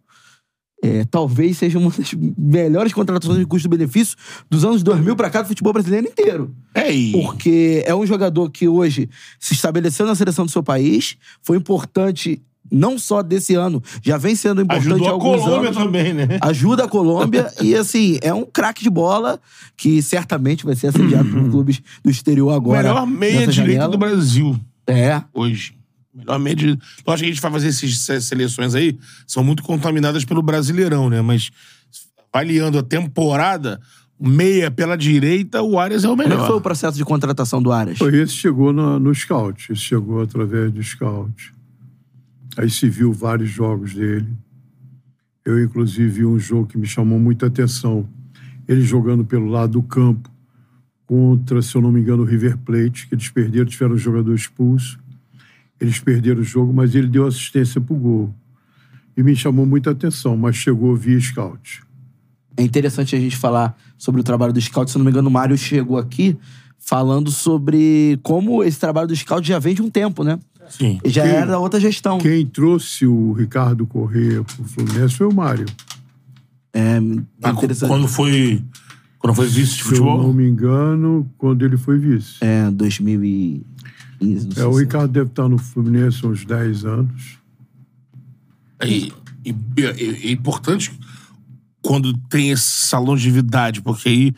é, talvez seja uma das melhores contratações de custo-benefício dos anos 2000 pra cá do futebol brasileiro inteiro. É, e... Porque é um jogador que hoje se estabeleceu na seleção do seu país, foi importante não só desse ano, já vem sendo importante Ajudou a Colômbia anos também, né? ajuda a Colômbia [LAUGHS] e, assim, é um craque de bola que certamente vai ser assediado por [CLEARS THROAT] clubes do exterior agora. Melhor meia direita do Brasil É. hoje. Melhor meia. Lógico que a gente vai fazer essas seleções aí, são muito contaminadas pelo Brasileirão, né? Mas avaliando a temporada, meia pela direita, o Arias é o Como é melhor. que foi o processo de contratação do Aras? Foi esse chegou no, no scout, esse chegou através do scout. Aí se viu vários jogos dele. Eu, inclusive, vi um jogo que me chamou muita atenção. Ele jogando pelo lado do campo contra, se eu não me engano, o River Plate, que eles perderam, tiveram um jogador expulso. Eles perderam o jogo, mas ele deu assistência pro gol. E me chamou muita atenção, mas chegou via scout. É interessante a gente falar sobre o trabalho do scout. Se eu não me engano, o Mário chegou aqui falando sobre como esse trabalho do scout já vem de um tempo, né? Sim. Já Quem- era da outra gestão. Quem trouxe o Ricardo Corrêa pro Fluminense foi o Mário. É, é Ah, interessante. Quando foi, quando foi vice de Se eu não futebol? me engano, quando ele foi vice. É, 2015, não sei É, o se- Ricardo deve estar no Fluminense há uns 10 anos. E, e- e- é importante quando tem essa longevidade, porque aí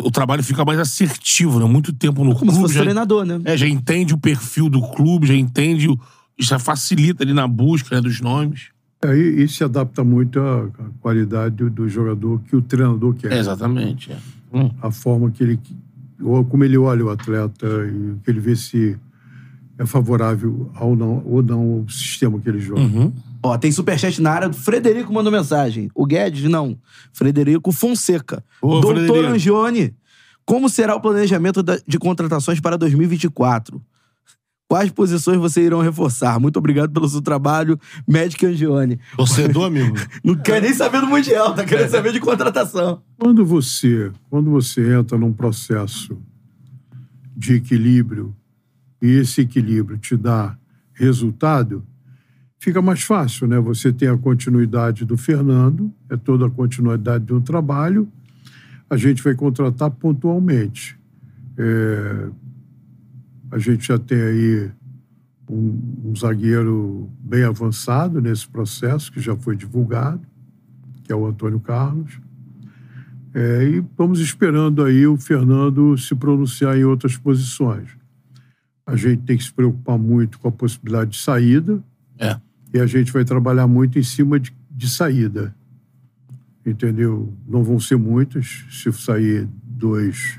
o trabalho fica mais assertivo, né? Muito tempo no Como se clube. fosse já, treinador, né? é, já entende o perfil do clube, já entende. o- Já facilita ali na busca né, dos nomes. Aí isso se adapta muito à à qualidade do, do jogador que o treinador quer. É, exatamente. é. Hum. A forma que ele. ou como ele olha o atleta e que ele vê se é favorável ao não, ou não ao sistema que ele joga. Ó, tem superchat na área. Frederico mandou mensagem. O Guedes, não. Frederico Fonseca. Ô, Doutor Frederico. Angione, como será o planejamento de contratações para 2024? Quais posições vocês irão reforçar? Muito obrigado pelo seu trabalho, Médico Angione. Torcedor, amigo. [LAUGHS] Não quer nem saber do Mundial, tá querendo saber de contratação. Quando você, quando você entra num processo de equilíbrio e esse equilíbrio te dá resultado, fica mais fácil, né? Você tem a continuidade do Fernando, é toda a continuidade de um trabalho. A gente vai contratar pontualmente. É, a gente já tem aí um, um zagueiro bem avançado nesse processo, que já foi divulgado, que é o Antônio Carlos. É, e vamos esperando aí o Fernando se pronunciar em outras posições. A gente tem que se preocupar muito com a possibilidade de saída É. e a gente vai trabalhar muito em cima de, de saída. Entendeu? Não vão ser muitos. Se sair dois,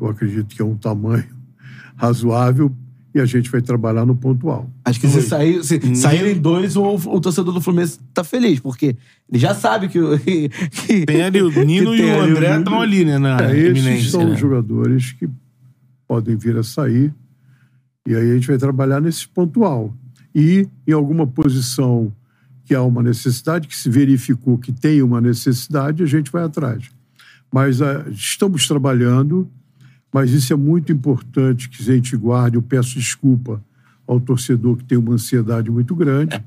eu acredito que é um tamanho [LAUGHS] razoável e a gente vai trabalhar no pontual. Acho que se, sair, se saírem dois, o, o torcedor do Fluminense tá feliz, porque ele já sabe que. o- [LAUGHS] que Tem ali o Nino e o André estão ali, né? Na É, esses são né? os jogadores que podem vir a sair. E aí a gente vai trabalhar nesse pontual. E em alguma posição que há uma necessidade, que se verificou que tem uma necessidade, a gente vai atrás. Mas ah, estamos trabalhando, mas isso é muito importante que a gente guarde. Eu peço desculpa ao torcedor que tem uma ansiedade muito grande.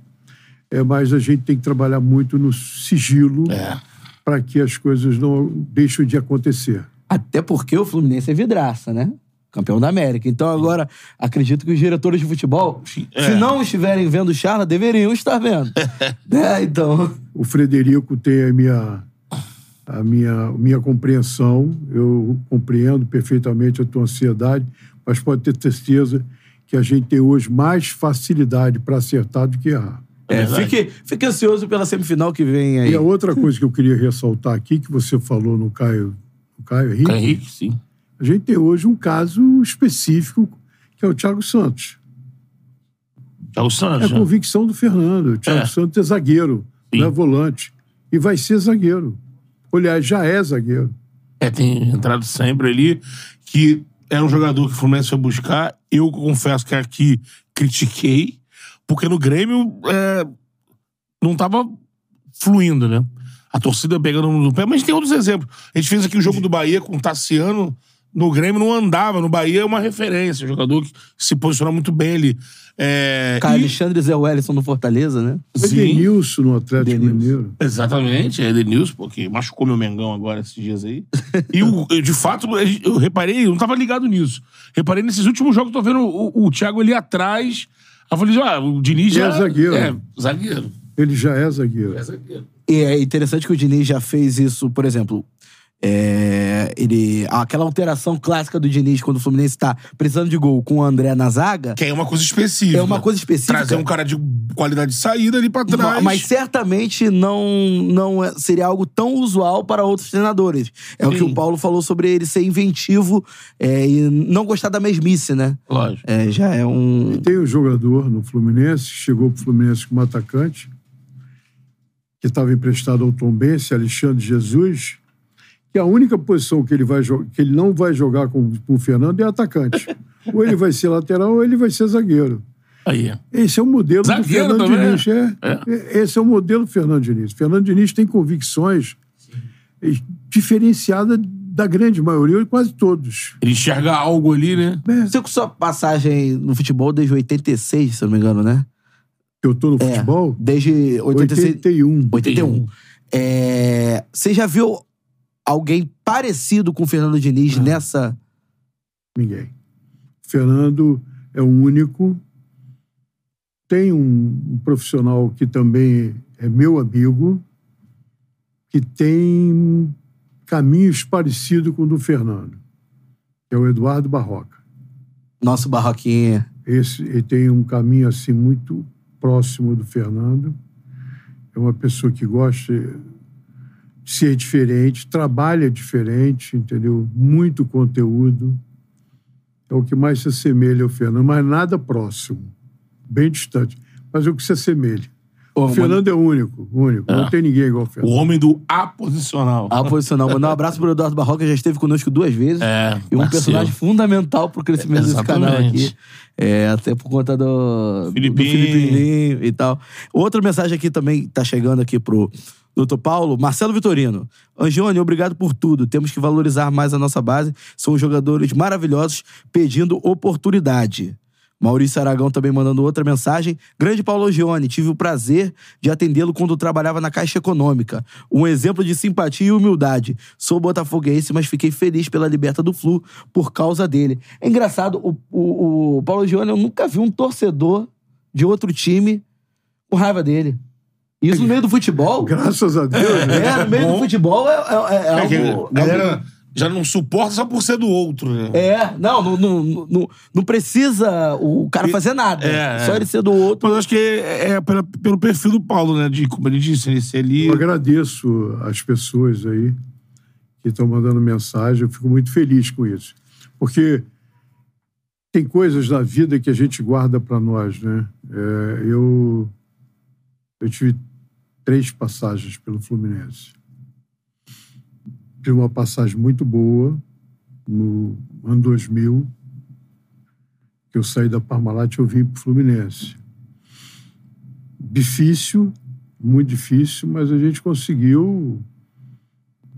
É, mas a gente tem que trabalhar muito no sigilo É. para que as coisas não deixem de acontecer. Até porque o Fluminense é vidraça, né? Campeão da América. Então agora, acredito que os diretores de futebol, É. se não estiverem vendo o Charla, deveriam estar vendo. [LAUGHS] né? Então. o Frederico tem a minha, a minha, minha compreensão, eu compreendo perfeitamente a tua ansiedade, mas pode ter certeza que a gente tem hoje mais facilidade para acertar do que errar. É, fique, fique ansioso pela semifinal que vem aí. E a outra coisa que eu queria ressaltar aqui, que você falou no Caio, no Caio Henrique, Henrique, sim. A gente tem hoje um caso específico, que é o Thiago Santos. É o É Santos. a né? convicção do Fernando. O Thiago É. Santos é zagueiro, Sim. não é volante. E vai ser zagueiro. Aliás, já é zagueiro. É, tem entrado sempre ali, que era um jogador que o Fluminense foi buscar. Eu confesso que aqui critiquei, porque no Grêmio é, não tava fluindo, né? A torcida pegando no pé, mas tem outros exemplos. A gente fez aqui o jogo do Bahia com o Tassiano. No Grêmio não andava. No Bahia é uma referência. jogador que se posiciona muito bem ali. É, Cara, e- Alexandre Zé Wellison no Fortaleza, né? Sim. Edenilson no Atlético Edenilson. Mineiro. Exatamente, é Edenilson, porque machucou meu Mengão agora esses dias aí. e eu, [LAUGHS] de fato, eu reparei, eu não tava ligado nisso. Reparei nesses últimos jogos, tô vendo o, o Thiago ali atrás. Aí eu falei, ah, o Diniz E já. é zagueiro. É, zagueiro. Ele já é zagueiro. É zagueiro. E é interessante que o Diniz já fez isso, por exemplo. É, ele, aquela alteração clássica do Diniz quando o Fluminense tá precisando de gol com o André na zaga. Que é uma coisa específica. É uma coisa específica. Trazer um cara de qualidade de saída ali pra trás. Mas certamente não, não é- seria algo tão usual para outros treinadores. É o que Sim. o Paulo falou sobre ele ser inventivo é, e não gostar da mesmice, né? Lógico. É, já é um. E tem um jogador no Fluminense, que chegou pro Fluminense como atacante, que estava emprestado ao Tombense, Alexandre Jesus, que a única posição que ele, vai que ele não vai jogar com, com o Fernando é atacante. ou ele vai ser lateral ou ele vai ser zagueiro. Aí. Esse é o modelo Zagueiro do Fernando também, Diniz. É. Esse é o modelo do Fernando Diniz. Fernando Diniz tem convicções eh, diferenciadas da grande maioria, ou quase todos. Ele enxerga algo ali, né? Você com sua passagem no futebol desde 86, se eu não me engano, né? Eu tô no É, futebol, Desde 86. 81. 81. É, você já viu alguém parecido com o Fernando Diniz nessa. Ninguém. Fernando é o único. Tem um, um profissional que também é meu amigo, que tem caminhos parecidos com o do Fernando, que é o Eduardo Barroca. Nosso barroquinha. Esse, ele tem um caminho assim muito próximo do Fernando. É uma pessoa que gosta ser diferente, trabalha diferente, entendeu? Muito conteúdo. É o que mais se assemelha ao Fernando, mas nada próximo, bem distante. Mas é o que se assemelha. Ô, o Fernando é único, único. Não tem ninguém igual ao O Fernando. homem do aposicional. A posicional. Mandar um abraço pro Eduardo Barroca, já esteve conosco duas vezes. É, E um parceiro. personagem fundamental pro crescimento desse canal aqui. É, até por conta do, do Filipinho. Filipinho e tal. Outra mensagem aqui também tá chegando aqui pro Doutor Paulo. Marcelo Vitorino. Angione, obrigado por tudo. Temos que valorizar mais a nossa base. São jogadores maravilhosos pedindo oportunidade. Maurício Aragão também mandando outra mensagem. Grande Paulo Gione, tive o prazer de atendê-lo quando trabalhava na Caixa Econômica. Um exemplo de simpatia e humildade. Sou botafoguense, mas fiquei feliz pela liberta do Flu por causa dele. É engraçado, o, o, o Paulo Gione, eu nunca vi um torcedor de outro time com raiva dele. Isso no meio do futebol. Graças a Deus, né? É, no meio do Bom. futebol é, é, é É que algo. a galera já não suporta só por ser do outro, né? É, não, não, não, não, não precisa o cara fazer nada. É, só é. ele ser do outro. Mas eu acho que é, é pela- pelo perfil do Paulo, né? De, como ele disse, ele ser ali. Eu agradeço as pessoas aí que estão mandando mensagem. Eu fico muito feliz com isso. Porque tem coisas na vida que a gente guarda para nós, né? É, eu, eu tive três passagens pelo Fluminense. Tive uma passagem muito boa no ano 2000, que eu saí da Parmalat e eu vim para o Fluminense. Difícil, muito difícil, mas a gente conseguiu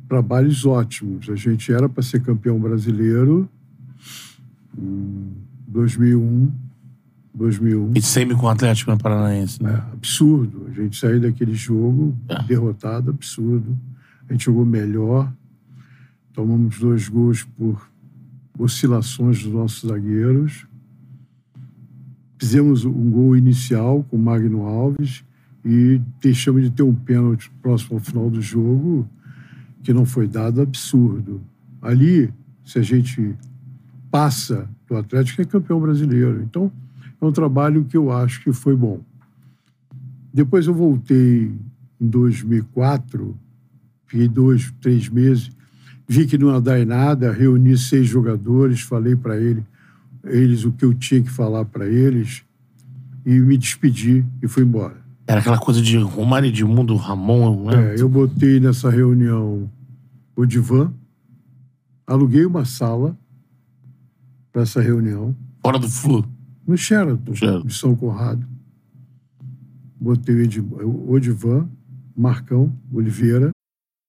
trabalhos ótimos. A gente era para ser campeão brasileiro em 2001, 2001. E sempre com o Atlético né, Paranaense, né? Absurdo. A gente sair daquele jogo É. derrotado, absurdo. A gente jogou melhor. Tomamos dois gols por oscilações dos nossos zagueiros. Fizemos um gol inicial com o Magno Alves e deixamos de ter um pênalti próximo ao final do jogo que não foi dado absurdo. Ali, se a gente passa do Atlético, é campeão brasileiro. Então, é um trabalho que eu acho que foi bom. Depois eu voltei em 2004, fiquei dois, três meses, vi que não ia dar em nada, reuni seis jogadores, falei para ele, eles o que eu tinha que falar para eles e me despedi e fui embora. Era aquela coisa de Romário Edmundo, Ramon, né? É, eu botei nessa reunião o divã, aluguei uma sala para essa reunião, Fora do Flu. No Sheraton, Sheraton. de São Conrado. Botei o o divã, Marcão, Oliveira,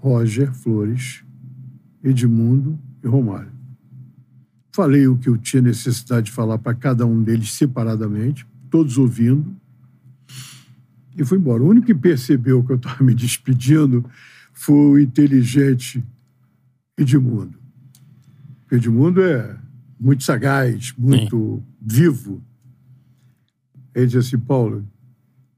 Roger Flores, Edmundo e Romário. Falei o que eu tinha necessidade de falar para cada um deles separadamente, todos ouvindo, e fui embora. O único que percebeu que eu estava me despedindo foi o inteligente Edmundo. Edmundo é muito sagaz, muito vivo. Ele disse assim, Paulo,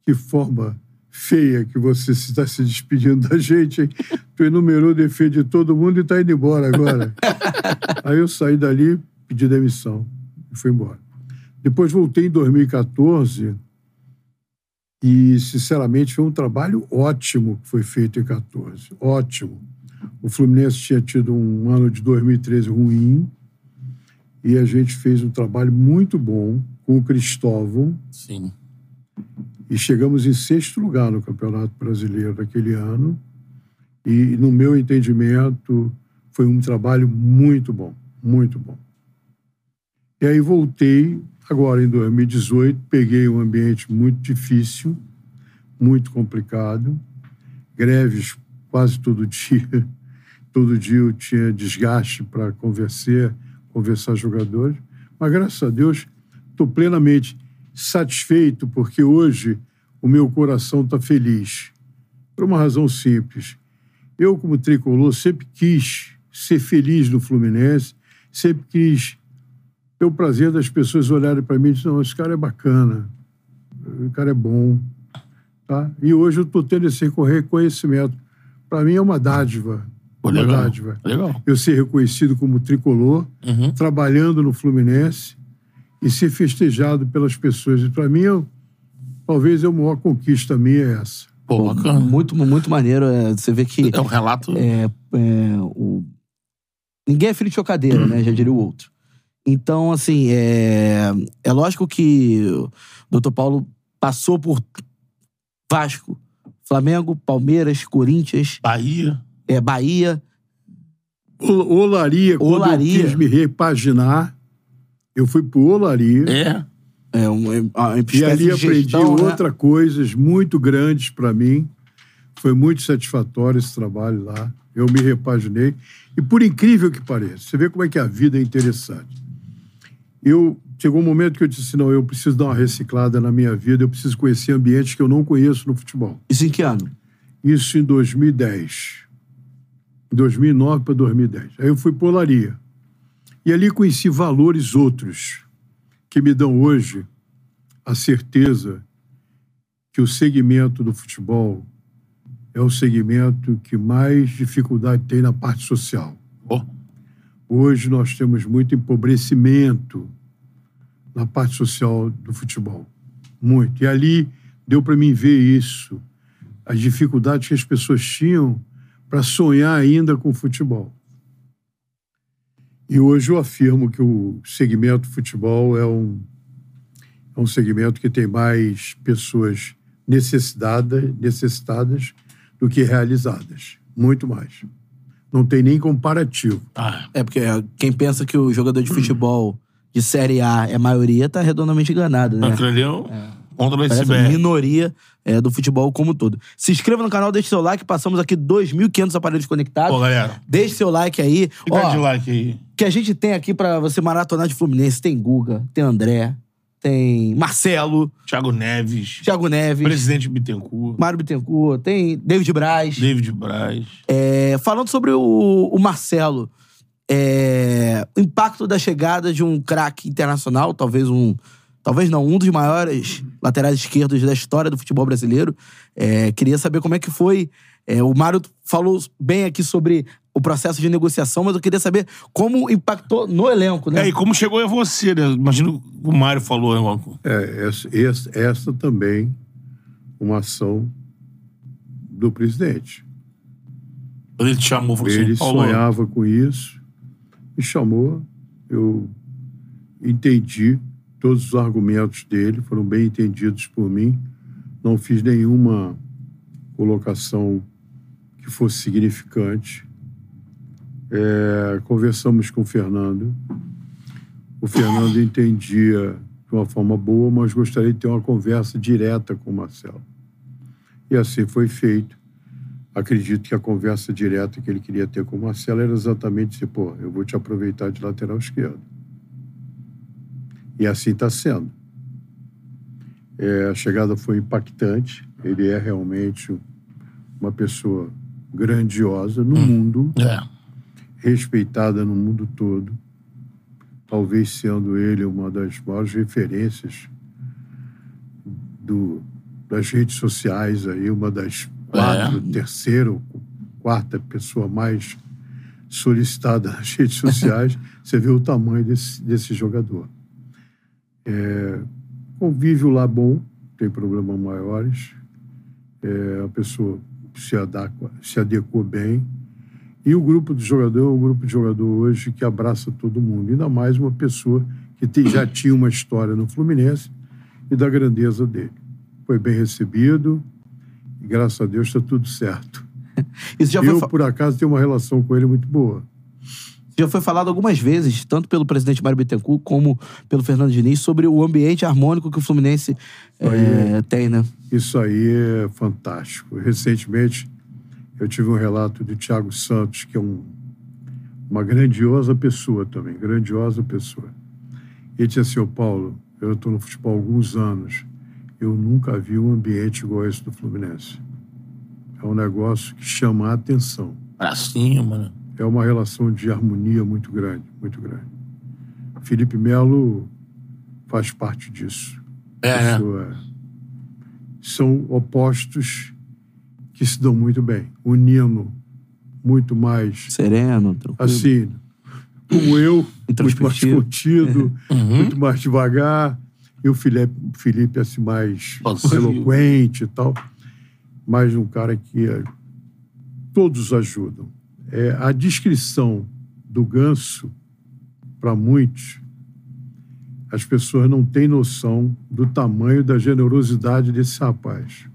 que forma feia que você está se despedindo da gente, hein? [LAUGHS] Tu enumerou o defeito de todo mundo e está indo embora agora. [LAUGHS] Aí eu saí dali, pedi demissão e fui embora. Depois voltei em 2014 e, sinceramente, foi um trabalho ótimo que foi feito em 14. Ótimo. O Fluminense tinha tido um ano de 2013 ruim e a gente fez um trabalho muito bom com o Cristóvão, Sim. E chegamos em sexto lugar no Campeonato Brasileiro daquele ano. E, no meu entendimento, foi um trabalho muito bom, muito bom. E aí voltei, agora em 2018, peguei um ambiente muito difícil, muito complicado, greves quase todo dia. [LAUGHS] Todo dia eu tinha desgaste para conversar, conversar jogadores. Mas graças a Deus, estou plenamente satisfeito porque hoje o meu coração está feliz. Por uma razão simples. Eu, como tricolor, sempre quis ser feliz no Fluminense, sempre quis ter o prazer das pessoas olharem para mim e dizer: não, esse cara é bacana, o cara é bom. Tá? E hoje eu estou tendo esse reconhecimento. Para mim é uma dádiva. Pô, uma legal, dádiva. legal. Eu ser reconhecido como tricolor, Uhum. trabalhando no Fluminense e ser festejado pelas pessoas. E para mim, eu, talvez a maior conquista minha é essa. Pô, bacana. Muito, muito maneiro. é, você vê que É um relato. é, é, o... ninguém é filho de chocadeira, né? Já diria o outro. Então, assim, é, é lógico que o Dr. Paulo passou por Vasco, Flamengo, Palmeiras, Corinthians, Bahia. é, Bahia. Olaria, quando Olaria. eu quis me repaginar, eu fui pro Olaria. É. É, uma, uma E ali de aprendi gestão, né? outras coisas muito grandes para mim. Foi muito satisfatório esse trabalho lá. Eu me repaginei. E por incrível que pareça, você vê como é que a vida é interessante. Eu chegou um momento que eu disse não, eu preciso dar uma reciclada na minha vida, eu preciso conhecer ambientes que eu não conheço no futebol. Isso em que ano? Isso em 2010. 2009 para 2010. Aí eu fui para Olaria. E ali conheci valores outros que me dão hoje a certeza que o segmento do futebol é o segmento que mais dificuldade tem na parte social. Pô, Hoje nós temos muito empobrecimento na parte social do futebol. Muito. E ali deu para mim ver isso, as dificuldades que as pessoas tinham para sonhar ainda com o futebol. E hoje eu afirmo que o segmento futebol é um, é um segmento que tem mais pessoas necessitadas, necessitadas do que realizadas. Muito mais. Não tem nem comparativo. ah, É, porque quem pensa que o jogador de futebol de Série A é maioria, tá redondamente enganado, né? aquilo ali é um do Parece a iceberg. minoria é, do futebol como um todo. Se inscreva no canal, deixe seu like. Passamos aqui 2.500 aparelhos conectados. Pô, galera, Deixe seu like aí. fica Ó, de like aí. que a gente tem aqui pra você maratonar de Fluminense. Tem Guga, tem André, tem Marcelo, Thiago Neves, Thiago Neves, presidente Bittencourt, Mário Bittencourt, tem David Braz. David Braz. É, falando sobre o, o Marcelo, é, o impacto da chegada de um craque internacional, talvez um. Talvez não, um dos maiores laterais esquerdos da história do futebol brasileiro. É, queria saber como é que foi. é, o Mário falou bem aqui sobre o processo de negociação, mas eu queria saber como impactou no elenco, né? É, e como chegou a você, né? Imagino que o Mário falou. né, Marco? É, essa, essa, essa também uma ação do presidente. Quando ele te chamou, falou assim, Ele Paulo, sonhava com isso, me chamou, eu entendi todos os argumentos dele, foram bem entendidos por mim, não fiz nenhuma colocação que fosse significante. É, conversamos com o Fernando. O Fernando [COUGHS] entendia de uma forma boa, mas gostaria de ter uma conversa direta com o Marcelo. E assim foi feito. Acredito que a conversa direta que ele queria ter com o Marcelo era exatamente dizer, pô, eu vou te aproveitar de lateral esquerdo. E assim está sendo. É, a chegada foi impactante. Ele é realmente uma pessoa grandiosa no mundo, É. respeitada no mundo todo. Talvez sendo ele uma das maiores referências do, das redes sociais aí, uma das quatro, É. terceira ou quarta pessoa mais solicitada nas redes sociais. [LAUGHS] Você vê o tamanho desse, desse jogador. É, convívio lá bom, tem problemas maiores. É, a pessoa se, adequa, se adequou bem. E o grupo de jogador é um grupo de jogador hoje que abraça todo mundo. Ainda mais uma pessoa que te- já tinha uma história no Fluminense e da grandeza dele. Foi bem recebido e, graças a Deus, está tudo certo. [LAUGHS] Foi, Eu, fa- por acaso, tenho uma relação com ele muito boa. Já foi falado algumas vezes, tanto pelo presidente Mário Bittencourt como pelo Fernando Diniz, sobre o ambiente harmônico que o Fluminense é, tem, né? Isso aí é fantástico. Recentemente, eu tive um relato do Thiago Santos, que é um- uma grandiosa pessoa também, grandiosa pessoa. Ele disse assim, Paulo, eu estou no futebol há alguns anos, eu nunca vi um ambiente igual esse do Fluminense. É um negócio que chama a atenção. Pra cima, né? É uma relação de harmonia muito grande, muito grande. Felipe Melo faz parte disso. É, né? É- São opostos que se dão muito bem. O Nino, muito mais Sereno, tranquilo. assim, como eu, muito mais contido, Uhum. muito mais devagar. E o Felipe, Felipe assim, mais eloquente e tal. Mais um cara que é, todos ajudam. É, a descrição do ganso, para muitos, as pessoas não têm noção do tamanho da generosidade desse rapaz.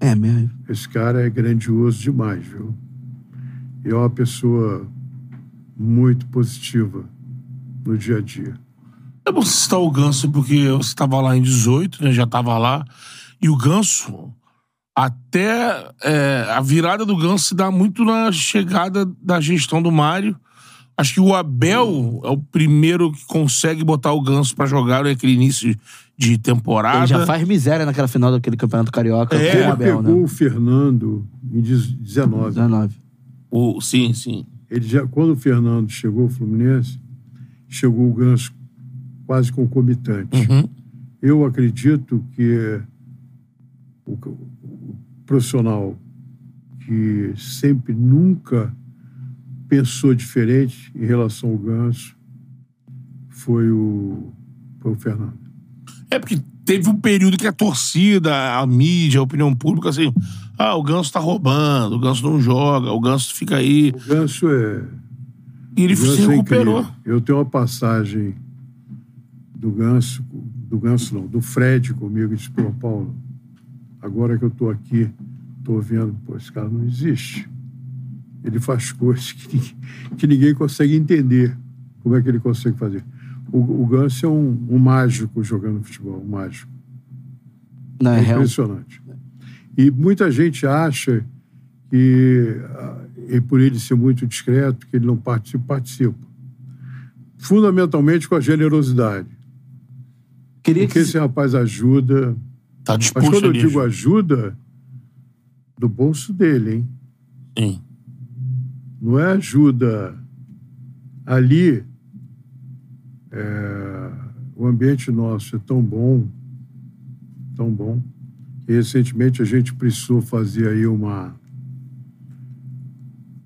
É mesmo. Esse cara é grandioso demais, viu? E é uma pessoa muito positiva no dia a dia. É bom você citar o Ganso, porque você estava lá em 18, né? Já estava lá. E o Ganso, até é, a virada do Ganso se dá muito na chegada da gestão do Mário. Acho que o Abel é o primeiro que consegue botar o Ganso pra jogar naquele início de temporada. Ele já faz miséria naquela final daquele campeonato carioca É, com Ele o Abel, pegou né? o Fernando em 19. 19. O, sim, sim. Ele já, quando o Fernando chegou ao Fluminense, chegou o Ganso quase concomitante. Uhum. Eu acredito que o profissional que sempre nunca pensou diferente em relação ao Ganso foi o, foi o Fernando. É porque teve um período que a torcida, a mídia, a opinião pública, assim, ah, o Ganso tá roubando, o Ganso não joga, o Ganso fica aí. O Ganso é. E ele se é recuperou. incrível. Eu tenho uma passagem do Ganso, do Ganso não, do Fred comigo, e disse, pô, Paulo, agora que eu tô aqui, tô vendo, pô, esse cara não existe. Ele faz coisas que ninguém, que ninguém consegue entender como é que ele consegue fazer. O, o Ganso é um, um mágico jogando futebol, um mágico. Não, é É real. impressionante. E muita gente acha que, ah, e por ele ser muito discreto, que ele não participa, participa. Fundamentalmente com a generosidade. Queria Porque que... esse rapaz ajuda. Tá Mas disposto quando eu digo ajuda, do bolso dele, hein? Sim. Não é ajuda ali. é, o ambiente nosso é tão bom, tão bom. E recentemente a gente precisou fazer aí uma,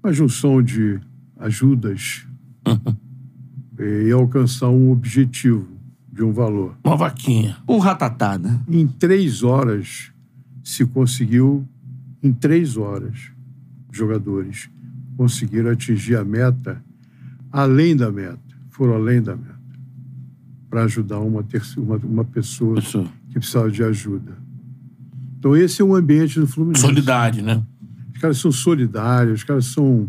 uma junção de ajudas [LAUGHS] e alcançar um objetivo de um valor. Uma vaquinha. Um ratatá, né? Em três horas se conseguiu, em três horas, os jogadores conseguiram atingir a meta, além da meta, foram além da meta, para ajudar uma, terce- uma, uma pessoa Pessoa. que precisava de ajuda. Então esse é o ambiente do Fluminense. Solidariedade, né? Os caras são solidários, os caras são.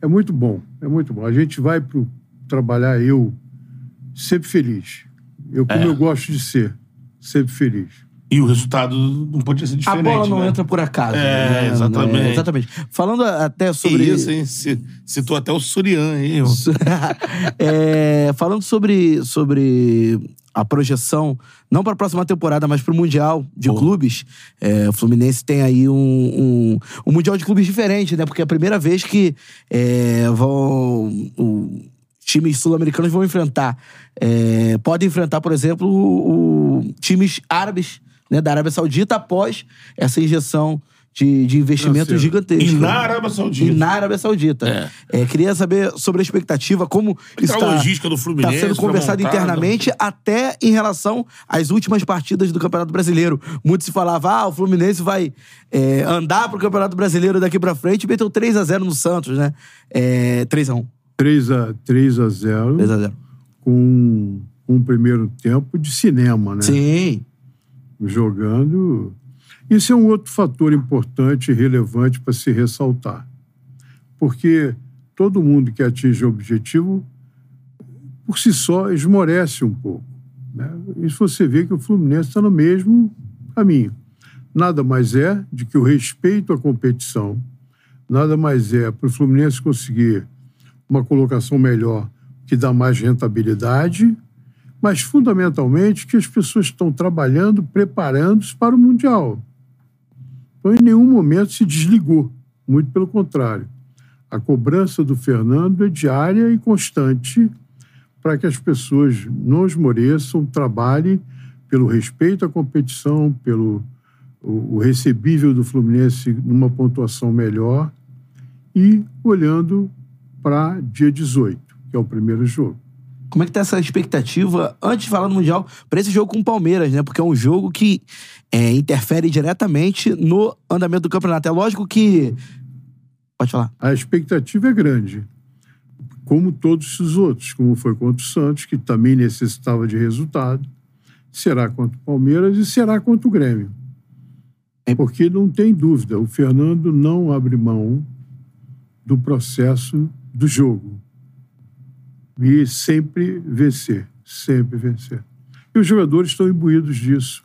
É muito bom, é muito bom. A gente vai pro trabalhar, eu, sempre feliz. Eu, como É. eu gosto de ser, sempre feliz. E o resultado não podia ser A diferente. bola não né? entra por acaso. É, né? exatamente. É, exatamente. Falando até sobre. isso, hein? Citou até o Surian, hein? [LAUGHS] É, falando sobre, sobre a projeção, não para a próxima temporada, mas para o Mundial de Pô. Clubes, é, o Fluminense tem aí um, um, um Mundial de Clubes diferente, né? Porque é a primeira vez que é, vão. o- times sul-americanos vão enfrentar. é, podem enfrentar, por exemplo, o- o- times árabes né, da Arábia Saudita após essa injeção de, de investimento Tá gigantesco. E na Arábia Saudita. E na Arábia Saudita. É, queria saber sobre a expectativa, como a está logística do Fluminense, sendo foi conversado internamente, até em relação às últimas partidas do Campeonato Brasileiro. Muito se falava, ah, o Fluminense vai é, andar pro Campeonato Brasileiro daqui pra frente e meteu 3 a 0 no Santos, né? É, 3 a 1 3 a, 3 a 0 3 a 0 com um primeiro tempo de cinema, né? Sim. Jogando. Isso é um outro fator importante e relevante para se ressaltar. Porque todo mundo que atinge o objetivo, por si só, esmorece um pouco. Né? Isso você vê que o Fluminense está no mesmo caminho. Nada mais é de que o respeito à competição, nada mais é para o Fluminense conseguir uma colocação melhor que dá mais rentabilidade, mas fundamentalmente que as pessoas estão trabalhando, preparando-se para o Mundial. Então, em nenhum momento se desligou, muito pelo contrário. A cobrança do Fernando é diária e constante para que as pessoas não esmoreçam, trabalhem pelo respeito à competição, pelo o, o recebível do Fluminense numa pontuação melhor e olhando para dia 18, que é o primeiro jogo. Como é que tá essa expectativa, antes de falar do Mundial, para esse jogo com o Palmeiras, né? Porque é um jogo que é, interfere diretamente no andamento do campeonato. É lógico que. Pode falar. A expectativa é grande. Como todos os outros, como foi contra o Santos, que também necessitava de resultado, será contra o Palmeiras e será contra o Grêmio. Porque não tem dúvida, o Fernando não abre mão do processo do jogo. E sempre vencer, sempre vencer. E os jogadores estão imbuídos disso.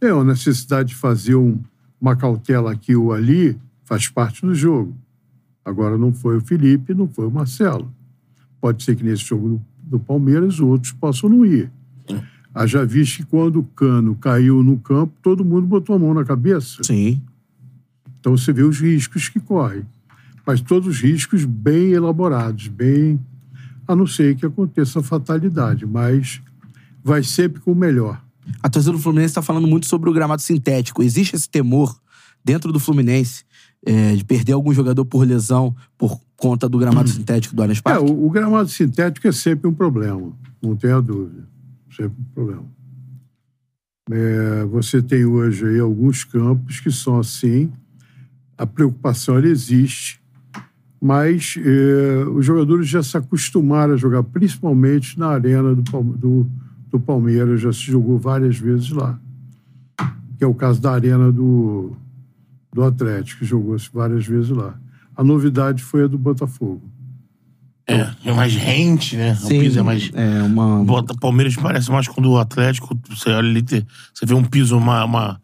É a necessidade de fazer um, uma cautela aqui ou ali, faz parte do jogo. Agora não foi o Felipe, não foi o Marcelo. Pode ser que nesse jogo do, do Palmeiras outros possam não ir. Haja visto que quando o Cano caiu no campo, todo mundo botou a mão na cabeça. Sim. Então você vê os riscos que correm. Mas todos os riscos bem elaborados, bem. A não ser que aconteça fatalidade, mas vai sempre com o melhor. A torcida do Fluminense está falando muito sobre o gramado sintético. Existe esse temor dentro do Fluminense é, de perder algum jogador por lesão por conta do gramado sintético do Allianz É, Parque? o, o gramado sintético é sempre um problema, não tenha dúvida. Sempre um problema. É, você tem hoje aí alguns campos que são assim, a preocupação ela existe, mas é, os jogadores já se acostumaram a jogar, principalmente na arena do, do, do Palmeiras, já se jogou várias vezes lá. Que é o caso da arena do, do Atlético, que jogou-se várias vezes lá. A novidade foi a do Botafogo. É, é mais rente, né? O piso é mais. É uma. Bota, Palmeiras parece mais quando o Atlético, você olha ali, você vê um piso, uma, uma,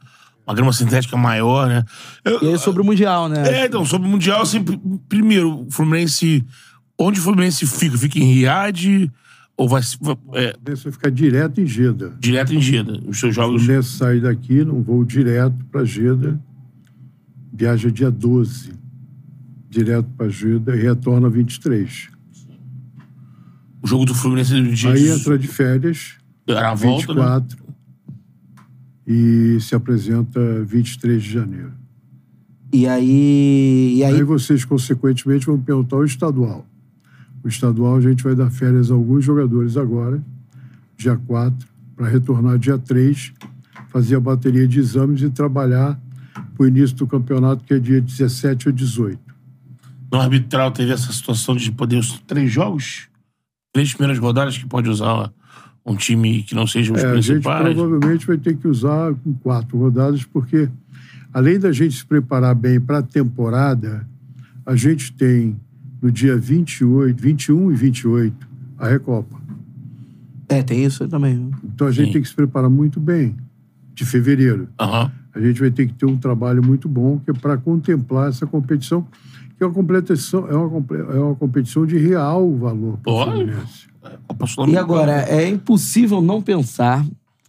uma grama sintética maior, né? Eu- E aí sobre o Mundial, né? é, então, sobre o Mundial, assim, pr- primeiro, o Fluminense. Onde o Fluminense fica? Fica em Riad? Ou vai, é, Você ficar direto em Jeddah. direto em Jeddah? Os seus O jogos. Fluminense sai daqui, num voo direto para Jeddah, viaja dia 12, direto para Jeddah e retorna 23. O jogo do Fluminense no dia Aí entra de férias, Era a volta, né? 24, e se apresenta 23 de janeiro. E aí. E aí, Aí vocês, consequentemente, vão perguntar o estadual. O estadual a gente vai dar férias a alguns jogadores agora, dia 4, para retornar dia 3, fazer a bateria de exames e trabalhar para o início do campeonato, que é dia 17 ou 18. No arbitral teve essa situação de poder os três jogos? Três primeiras rodadas que pode usar um time que não seja os É, a gente principais. provavelmente vai ter que usar com quatro rodadas, porque além da gente se preparar bem para a temporada, a gente tem no dia 28, 21 e 28 a Recopa. é, tem isso também. Então a gente Sim. tem que se preparar muito bem de fevereiro. Aham. A gente vai ter que ter um trabalho muito bom que é para contemplar essa competição, que é uma competição, é uma, é uma competição de real valor para o. Fluminense. E agora, é impossível não pensar,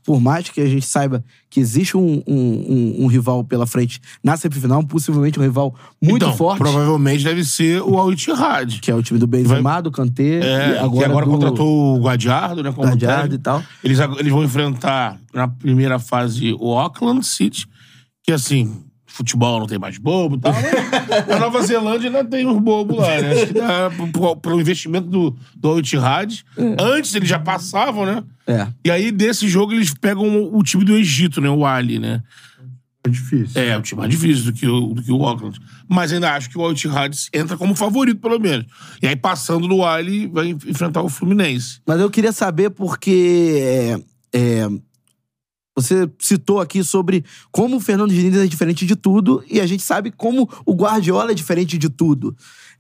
por mais que a gente saiba que existe um, um, um- um rival pela frente na semifinal, possivelmente um rival muito então, forte, Provavelmente deve ser o Al Ittihad. que é o time do Benzema, do Kanté, É, agora, que agora do contratou o Guadiardo, né? Como Gadiardo e tal. Eles, eles vão enfrentar na primeira fase o Auckland City, que assim, futebol não tem mais bobo e tal. né? [LAUGHS] A Nova Zelândia ainda tem uns bobos lá, né? Acho que dá pro, pro investimento do, do Al Ittihad. Antes eles já passavam, né? É. E aí, desse jogo, eles pegam o, o time do Egito, né? O Ali, né? É difícil. É, o time mais difícil do que o, do que o Auckland. Mas ainda acho que o Al Ittihad entra como favorito, pelo menos. E aí, passando do Ali, vai enfrentar o Fluminense. Mas eu queria saber porque é, é, Você citou aqui sobre como o Fernando Diniz é diferente de tudo e a gente sabe como o Guardiola é diferente de tudo.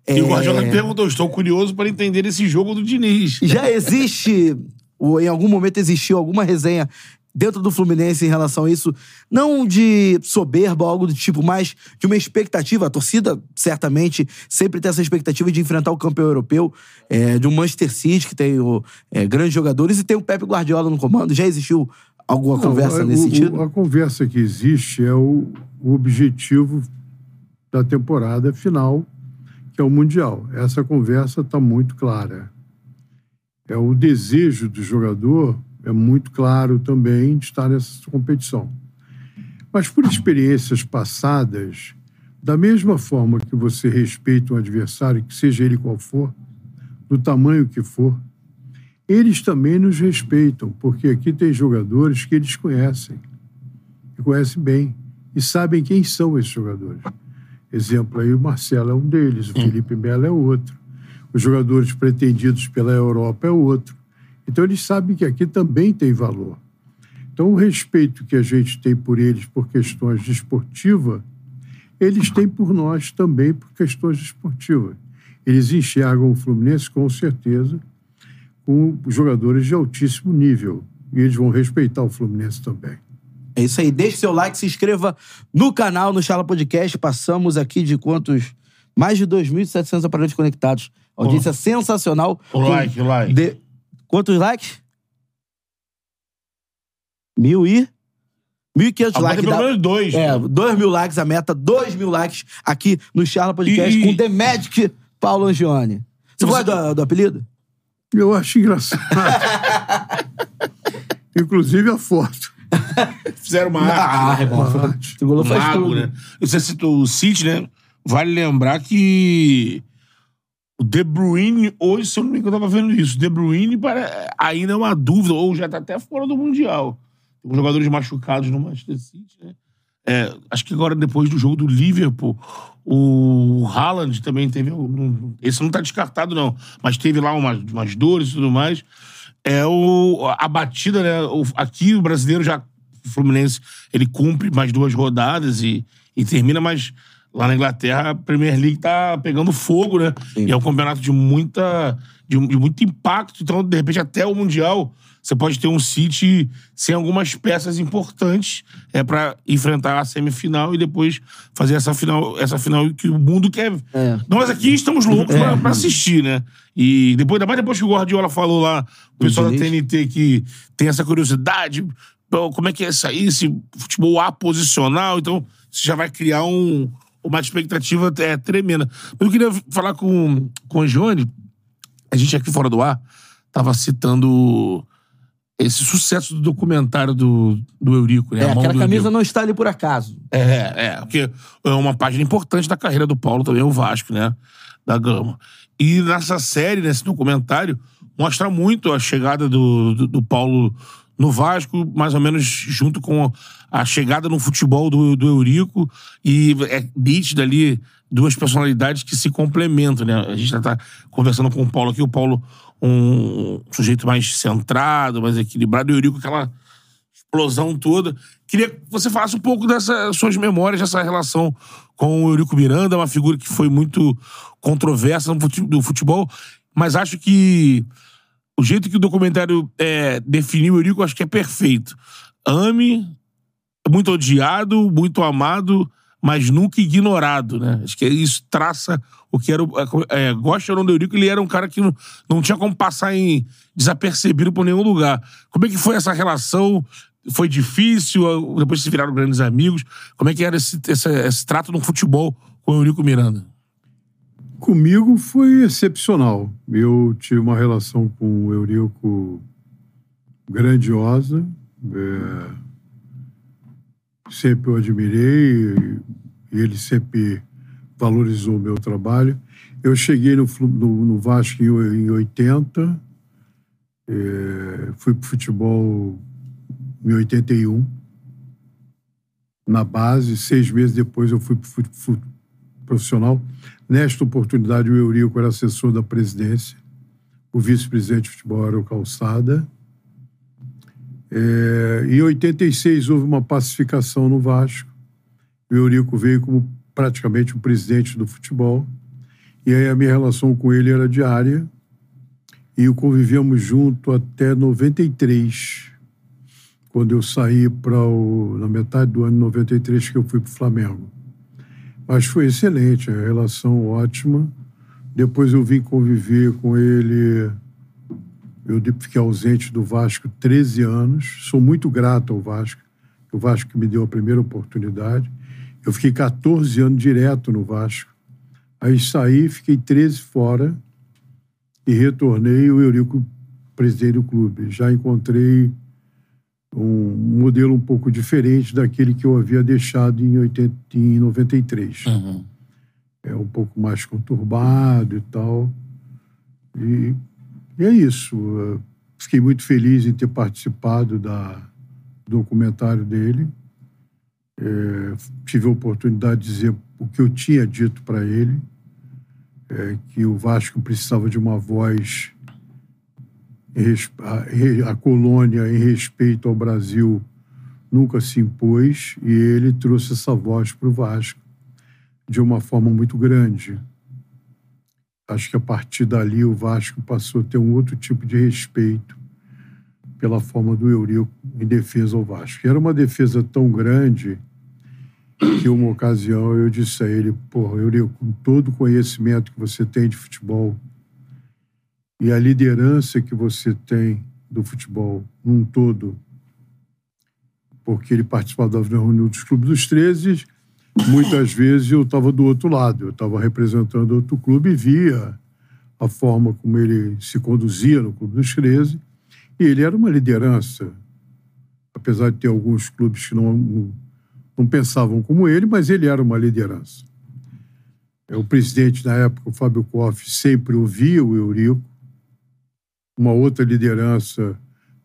E o Guardiola É, perguntou: estou curioso para entender esse jogo do Diniz. Já existe, ou em algum momento existiu alguma resenha dentro do Fluminense em relação a isso, não de soberba ou algo do tipo, mas de uma expectativa. A torcida, certamente, sempre tem essa expectativa de enfrentar o campeão europeu, é, de um Manchester City, que tem o, é, grandes jogadores, e tem o Pepe Guardiola no comando. Já existiu alguma Não, conversa o- nesse o- sentido? A conversa que existe é o, o objetivo da temporada final, que é o Mundial. Essa conversa está muito clara. É o desejo do jogador é muito claro também de estar nessa competição. Mas por experiências passadas, da mesma forma que você respeita um adversário, que seja ele qual for, do tamanho que for, eles também nos respeitam, porque aqui tem jogadores que eles conhecem, que conhecem bem, e sabem quem são esses jogadores. Exemplo aí, o Marcelo é um deles, o Felipe Melo é outro. Os jogadores pretendidos pela Europa é outro. Então eles sabem que aqui também tem valor. Então o respeito que a gente tem por eles por questões desportivas, eles têm por nós também por questões desportivas. Eles enxergam o Fluminense com certeza com jogadores de altíssimo nível. E eles vão respeitar o Fluminense também. É isso aí. Deixe seu like, se inscreva no canal, no Chala Podcast. Passamos aqui de quantos? Mais de 2.700 aparelhos conectados. Audiência sensacional. O like, o like. De- Quantos likes? Mil e... 1.500 A likes. meta é pelo menos dois. É, 2 mil likes a meta. 2 mil likes aqui no Charla Podcast E- com The Magic Paulo Angione. Você gosta do, do apelido? Eu acho engraçado. [LAUGHS] Inclusive a foto. Fizeram uma Ah, arte. irmão. Uma Tricolor um faz mago, tudo. né? Você citou o City, né? Vale lembrar que o De Bruyne, hoje, se eu não me engano, eu tava vendo isso. De Bruyne para... ainda é uma dúvida, ou já tá até fora do Mundial. Tem jogadores machucados no Manchester City, né? É, acho que agora, depois do jogo do Liverpool, o Haaland também teve. esse não tá descartado, não. Mas teve lá umas, umas dores e tudo mais. É o, a batida, né? O- aqui o brasileiro já. O Fluminense ele cumpre mais duas rodadas e, e termina, mas lá na Inglaterra a Premier League tá pegando fogo, né? E é um campeonato de muita. De, de muito impacto. Então, de repente, até o Mundial, você pode ter um City sem algumas peças importantes é para enfrentar a semifinal e depois fazer essa final, essa final que o mundo quer. É. Nós aqui estamos loucos pra, pra assistir, né? E depois, ainda mais depois que o Guardiola falou lá, o pessoal da. TNT que tem essa curiosidade, como é que é isso aí, esse futebol aposicional, então isso já vai criar um, uma expectativa é, tremenda. Eu queria falar com, com o Johnny, a gente aqui fora do ar tava citando esse sucesso do documentário do, do Eurico, né? É, aquela camisa Eurico. não está ali por acaso. É, é, porque é uma página importante da carreira do Paulo também, o Vasco, né? Da Gama. E nessa série, nesse documentário, mostra muito a chegada do, do, do Paulo no Vasco, mais ou menos junto com a chegada no futebol do, do Eurico. E é nítido ali duas personalidades que se complementam, né? A gente já tá conversando com o Paulo aqui, o Paulo um sujeito mais centrado, mais equilibrado, e o Eurico aquela explosão toda. Queria que você falasse um pouco dessas suas memórias, dessa relação com o Eurico Miranda, uma figura que foi muito controversa no futebol, mas acho que o jeito que o documentário é, definiu o Eurico, acho que é perfeito. Ame, muito odiado, muito amado, mas nunca ignorado, né? Acho que isso traça o que era o. É, gosta ou não do Eurico, ele era um cara que não, não tinha como passar em desapercebido por nenhum lugar. Como é que foi essa relação? Foi difícil? Depois se viraram grandes amigos. Como é que era esse, esse, esse trato no futebol com o Eurico Miranda? Comigo foi excepcional. Eu tive uma relação com o Eurico grandiosa. É, sempre o admirei e ele sempre valorizou o meu trabalho. Eu cheguei no, no, no Vasco em, em 80, é, fui para futebol em 81, na base. Seis meses depois eu fui para profissional. Nesta oportunidade, o Eurico era assessor da presidência, o vice-presidente de futebol era o Calçada. É, em 86 houve uma pacificação no Vasco. O Eurico veio como praticamente o presidente do futebol. E aí a minha relação com ele era diária. E convivíamos junto até 93, quando eu saí para na metade do ano 93 que eu fui para o Flamengo. Mas foi excelente, a relação ótima. Depois eu vim conviver com ele. Eu fiquei ausente do Vasco 13 anos. Sou muito grato ao Vasco, o Vasco que me deu a primeira oportunidade. Eu fiquei 14 anos direto no Vasco. Aí saí, fiquei 13 fora e retornei o Eurico presidente do clube. Já encontrei um modelo um pouco diferente daquele que eu havia deixado em, 80, em 93. Uhum. É um pouco mais conturbado e tal. E, e é isso. Eu fiquei muito feliz em ter participado da, do documentário dele. É, tive a oportunidade de dizer o que eu tinha dito para ele é, que o Vasco precisava de uma voz, a, colônia em respeito ao Brasil nunca se impôs e ele trouxe essa voz para o Vasco de uma forma muito grande. Acho que a partir dali o Vasco passou a ter um outro tipo de respeito pela forma do Eurico em defesa ao Vasco. E era uma defesa tão grande que uma ocasião eu disse a ele, porra, Eurico, com todo o conhecimento que você tem de futebol e a liderança que você tem do futebol num todo, porque ele participava da reunião dos clubes dos 13, muitas vezes eu estava do outro lado, eu estava representando outro clube e via a forma como ele se conduzia no clube dos 13, e ele era uma liderança, apesar de ter alguns clubes que não não pensavam como ele, mas ele era uma liderança. É, o presidente, na época, o Fábio Koff, sempre ouvia o Eurico. Uma outra liderança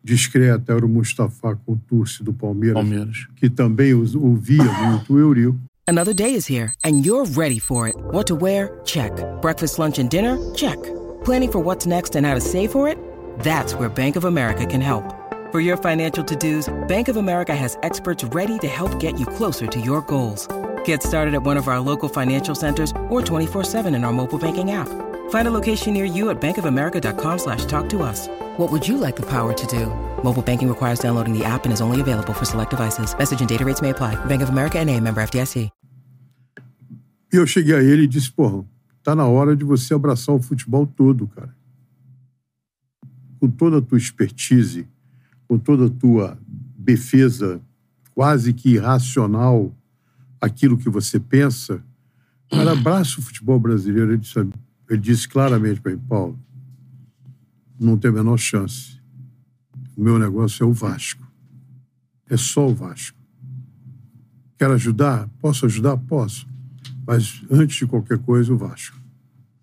discreta era o Mustafa Contursi, do Palmeiras, Palmeiras, que também ouvia muito o Eurico. Another day is here, and you're ready for it. What to wear? Check. Breakfast, lunch, and dinner? Check. Planning for what's next and how to save for it? That's where Bank of America can help. For your financial to-dos, Bank of America has experts ready to help get you closer to your goals. Get started at one of our local financial centers or 24-7 in our mobile banking app. Find a location near you at bankofamerica.com slash talk to us. What would you like the power to do? Mobile banking requires downloading the app and is only available for select devices. Message and data rates may apply. Bank of America and a member FDIC. E eu cheguei a ele e disse, porra, tá na hora de você abraçar o futebol todo, cara. Com toda a tua expertise, com toda a tua defesa quase que irracional aquilo que você pensa, cara, abraça o futebol brasileiro. Ele disse, ele disse claramente para mim, Paulo, não tem a menor chance. O meu negócio é o Vasco. É só o Vasco. Quero ajudar? Posso ajudar? Posso. Mas antes de qualquer coisa, o Vasco.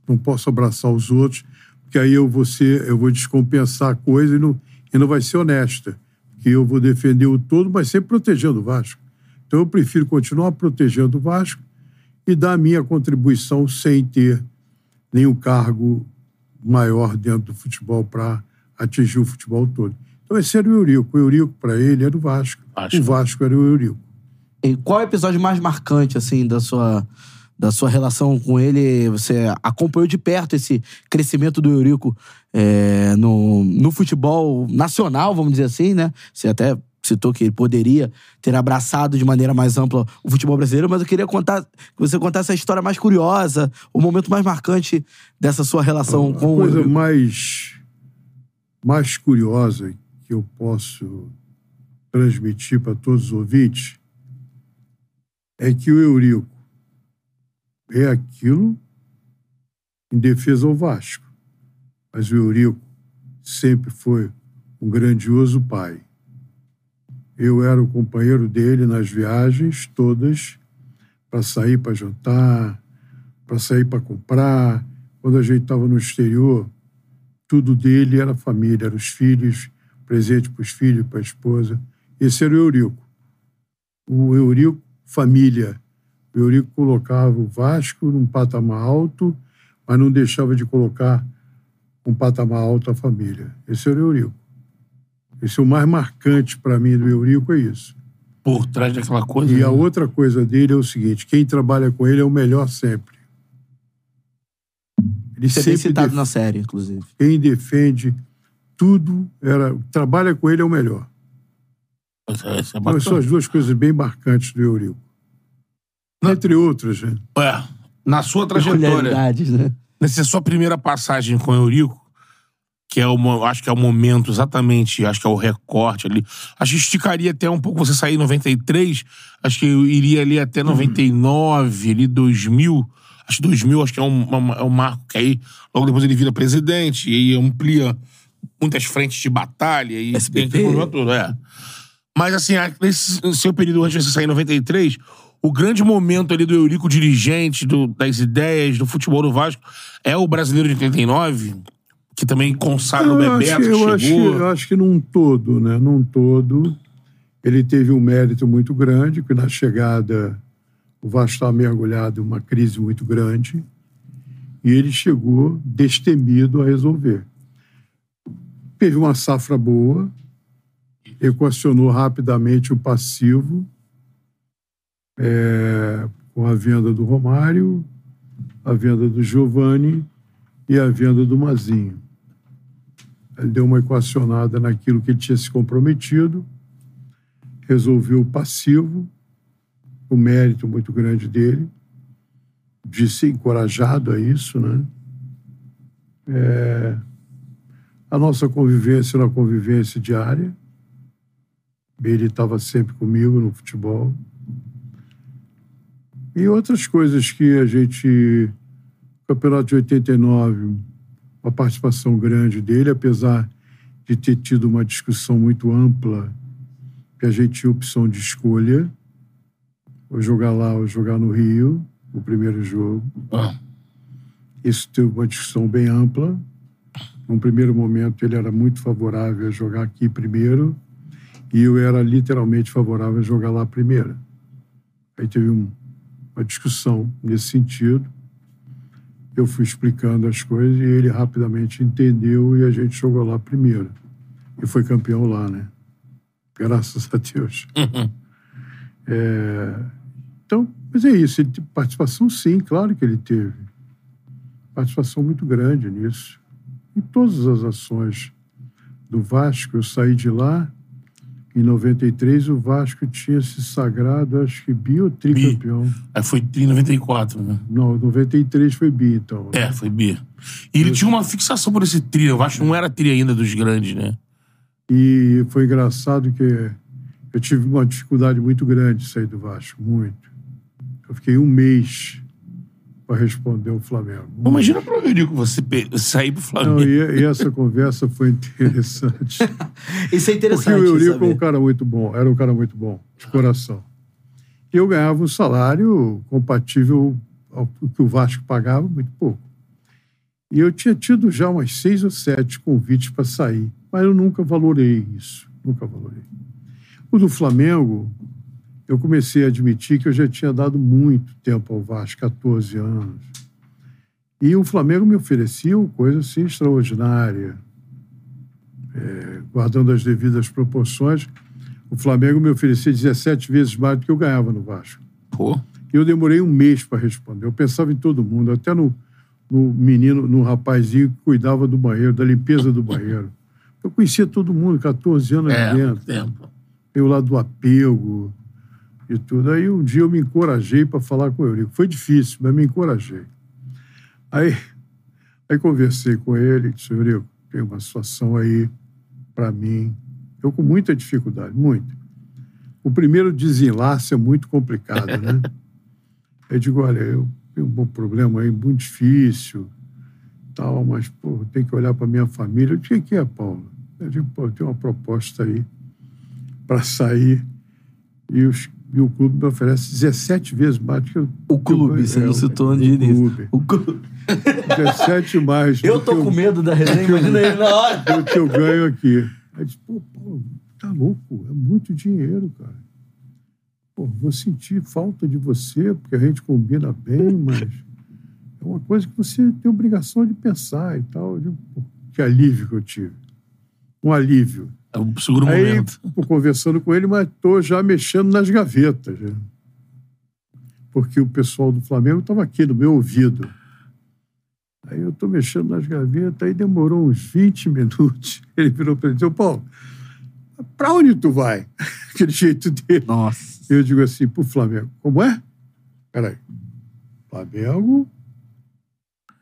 Não posso abraçar os outros, porque aí eu vou, ser, eu vou descompensar a coisa e não, e não vai ser honesta, que eu vou defender o todo, mas sempre protegendo o Vasco. Então eu prefiro continuar protegendo o Vasco e dar a minha contribuição sem ter nenhum cargo maior dentro do futebol para atingir o futebol todo. Então esse era o Eurico. O Eurico, para ele, era o Vasco. Vasco. O Vasco era o Eurico. E qual é o episódio mais marcante, assim, da sua da sua relação com ele, você acompanhou de perto esse crescimento do Eurico é, no, no futebol nacional, vamos dizer assim, né? Você até citou que ele poderia ter abraçado de maneira mais ampla o futebol brasileiro, mas eu queria contar que você contasse a história mais curiosa, o momento mais marcante dessa sua relação a com o. A coisa mais, mais curiosa que eu posso transmitir para todos os ouvintes é que o Eurico é aquilo em defesa ao Vasco. Mas o Eurico sempre foi um grandioso pai. Eu era o companheiro dele nas viagens todas, para sair para jantar, para sair para comprar. Quando a gente estava no exterior, tudo dele era família, eram os filhos, presente para os filhos, para a esposa. Esse era o Eurico. O Eurico, família o Eurico colocava o Vasco num patamar alto, mas não deixava de colocar um patamar alto a família. Esse era o Eurico. Esse é o mais marcante para mim do Eurico, é isso. Por trás daquela coisa. E a né? outra coisa dele é o seguinte: quem trabalha com ele é o melhor sempre. Ele Isso é bem sempre citado def- na série, inclusive. quem defende tudo era trabalha com ele é o melhor. Essa- essa é Então, bacana. são as duas coisas bem marcantes do Eurico. Entre outras, né? É, na sua trajetória, né? nessa sua primeira passagem com o Eurico, que é o, acho que é o momento exatamente, acho que é o recorte ali. Acho que esticaria até um pouco você sair em 93, acho que eu iria ali até 99, ali 2000. Acho que 2000 acho que é um, uma- é um marco que aí logo depois ele vira presidente e aí amplia muitas frentes de batalha e SBT. tem aquele todo, é. Mas assim, nesse seu período antes de você sair em 93, o grande momento ali do Eurico dirigente, do- das ideias, do futebol do Vasco, é o brasileiro de 89, que também consagra o acho, Bebeto, que eu, acho, eu acho que num todo, né? Num todo, ele teve um mérito muito grande, que na chegada o Vasco estava mergulhado em uma crise muito grande e ele chegou destemido a resolver. Teve uma safra boa, equacionou rapidamente o passivo é, com a venda do Romário, a venda do Giovani e a venda do Mazinho. Deu uma equacionada naquilo que ele tinha se comprometido, resolveu o passivo, o mérito muito grande dele, de ser encorajado a isso, né? É, a nossa convivência era uma convivência diária. Ele estava sempre comigo no futebol. E outras coisas que a gente. Campeonato de 89, uma participação grande dele, apesar de ter tido uma discussão muito ampla, que a gente tinha opção de escolha, ou jogar lá ou jogar no Rio, o primeiro jogo. Ah, Isso teve uma discussão bem ampla. Num primeiro momento, ele era muito favorável a jogar aqui primeiro, e eu era literalmente favorável a jogar lá primeiro. Aí teve um- uma discussão nesse sentido. Eu fui explicando as coisas e ele rapidamente entendeu e a gente jogou lá primeiro. E foi campeão lá, né? Graças a Deus. É, Então, mas é isso. Participação, sim, claro que ele teve. Participação muito grande nisso. Em todas as ações do Vasco, eu saí de lá. Em 93, o Vasco tinha se sagrado, acho que bi ou tricampeão. aí foi em 94, né? Não, 93 foi bi, então. É, foi B. E ele tinha uma fixação por esse trio. Eu acho que não era trio ainda dos grandes, né? E foi engraçado que eu tive uma dificuldade muito grande de sair do Vasco, muito. Eu fiquei um mês para responder o Flamengo. Imagina pro Eurico você pe- sair pro Não, Flamengo. e, e essa conversa foi interessante. [LAUGHS] Isso é Porque interessante. o Eurico é um cara muito bom, era um cara muito bom, de coração. E eu ganhava um salário compatível ao que o Vasco pagava, muito pouco. E eu tinha tido já umas seis ou sete convites para sair, mas eu nunca valorei isso, nunca valorei. O do Flamengo, eu comecei a admitir que eu já tinha dado muito tempo ao Vasco, 14 anos. E o Flamengo me oferecia uma coisa assim extraordinária guardando as devidas proporções, o Flamengo me oferecia 17 vezes mais do que eu ganhava no Vasco. Pô. E eu demorei um mês para responder. Eu pensava em todo mundo, até no, no menino, no rapazinho que cuidava do banheiro, da limpeza do banheiro. Eu conhecia todo mundo, 14 anos É, dentro. tempo. Eu lá do apego e tudo. Aí um dia eu me encorajei para falar com o Eurico. Foi difícil, mas me encorajei. Aí, aí conversei com ele, disse, Eurico, tem uma situação aí para mim. Eu com muita dificuldade, muito. O primeiro desenlace é muito complicado, né? [LAUGHS] eu digo, olha, eu tenho um problema aí muito difícil, tal, mas, pô, tem que olhar para minha família. Eu digo, o que é, Paulo? Eu digo, pô, tem uma proposta aí para sair e, os- e o clube me oferece 17 vezes mais do que eu. O clube, você é, não o- citou o de início. clube. O clube. 17 mais. Eu tô que com medo da resenha, imagina ele na hora. do que eu ganho aqui. Aí eu disse, pô, Paulo, tá louco, é muito dinheiro, cara. Pô, vou sentir falta de você, porque a gente combina bem, mas é uma coisa que você tem obrigação de pensar e tal. Eu digo, pô, que alívio que eu tive. Um alívio. É o seguro Aí, momento. conversando com ele, mas tô já mexendo nas gavetas. já. Porque o pessoal do Flamengo estava aqui no meu ouvido. Aí eu tô mexendo nas gavetas, aí demorou uns 20 minutos. [LAUGHS] Ele virou para mim e disse, "Ô, Paulo, pra onde tu vai? [LAUGHS] Aquele jeito dele. Nossa. Eu digo assim, pro Flamengo, como é? Peraí. Flamengo,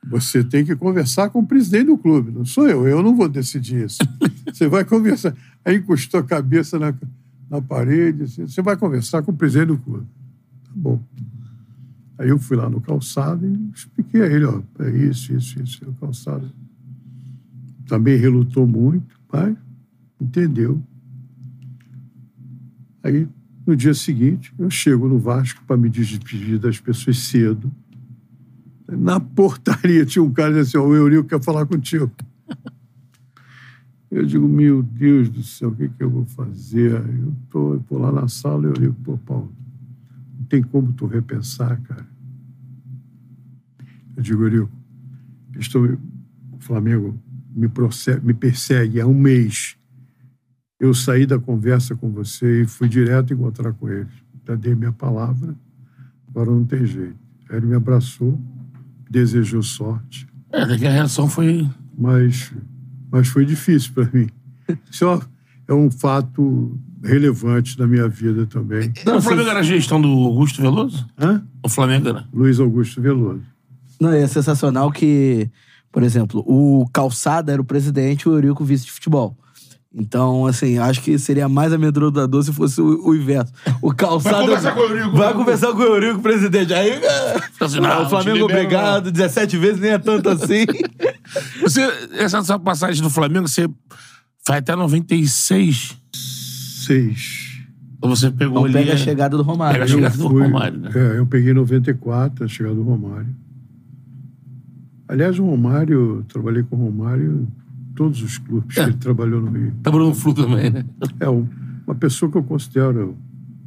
você tem que conversar com o presidente do clube, não sou eu, eu não vou decidir isso. [LAUGHS] Você vai conversar. Aí encostou a cabeça na, na parede, assim, você vai conversar com o presidente do clube. Tá bom. Aí eu fui lá no calçado e expliquei a ele, ó, é isso, isso, isso, é o calçado. Também relutou muito, mas entendeu. Aí, no dia seguinte, eu chego no Vasco para me despedir das pessoas cedo. Na portaria [LAUGHS] tinha um cara assim, ó, o Eurico quer falar contigo. Eu digo, meu Deus do céu, o que, que eu vou fazer? Eu tô, eu tô lá na sala e eu digo, pô, Paulo, não tem como tu repensar, cara. Eu digo, Eurico, estou, o Flamengo me, proce- me persegue há um mês. Eu saí da conversa com você e fui direto encontrar com ele. Já dei minha palavra, agora não tem jeito. Aí Ele me abraçou, desejou sorte, É, a reação foi. mas, mas foi difícil para mim. Isso é- um fato relevante na minha vida também. o Flamengo era a gestão do Augusto Veloso? Hã? O Flamengo era. Luiz Augusto Veloso. Não, é sensacional que, por exemplo, o Calçada era o presidente e o Eurico o vice de futebol. Então, assim, acho que seria mais amedrontador se fosse o, o inverso. O Calçada. Vai conversar com o Eurico. Vai conversar com o Eurico, presidente. Aí. é, assim, não, o Flamengo obrigado, 17 vezes, nem é tanto assim. [LAUGHS] Você, essa sua passagem do Flamengo, você foi até 96. Seis. Ou você pegou Não ali. pega a chegada do Romário. Pega a chegada do Fui- Romário, né? É, eu peguei em 94, a chegada do Romário. Aliás, o Romário, trabalhei com o Romário todos os clubes que ele trabalhou no Rio. Tá Bruno Flu também, né? É um- uma pessoa que eu considero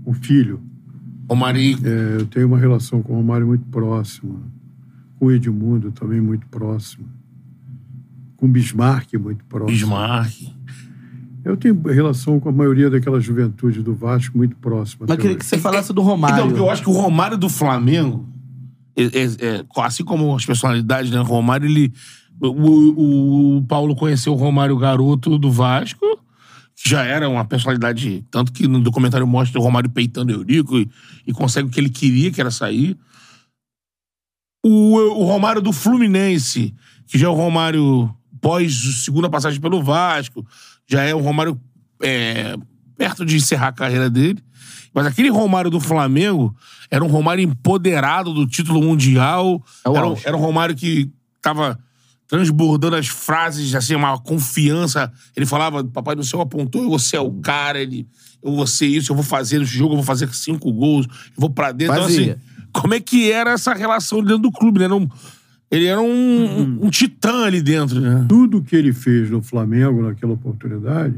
um filho. O Mari. É, eu tenho uma relação com o Romário muito próxima. Com o Edmundo também muito próxima. Com o Bismarck muito próximo. Bismarck. Eu tenho relação com a maioria daquela juventude do Vasco muito próxima. Mas queria hoje. que você falasse do Romário. Então, porque eu acho que o Romário do Flamengo, é- é- é, assim como as personalidades, né? O Romário, ele. O, o- o Paulo conheceu o Romário garoto do Vasco, que já era uma personalidade. Tanto que no documentário mostra o Romário peitando o Eurico e, e consegue o que ele queria, que era sair. O, o Romário do Fluminense, que já é o Romário pós segunda passagem pelo Vasco, já é um Romário é, perto de encerrar a carreira dele. Mas aquele Romário do Flamengo era um Romário empoderado do título mundial. É o era, um- era um Romário que tava transbordando as frases, assim, uma confiança. Ele falava, papai do céu apontou, você é o cara, ele, eu vou ser isso, eu vou fazer esse jogo, eu vou fazer cinco gols, eu vou pra dentro. Então, Fazia. assim, como é que era essa relação dentro do clube, né? Era um- ele era um, um, um titã ali dentro, né? Tudo que ele fez no Flamengo naquela oportunidade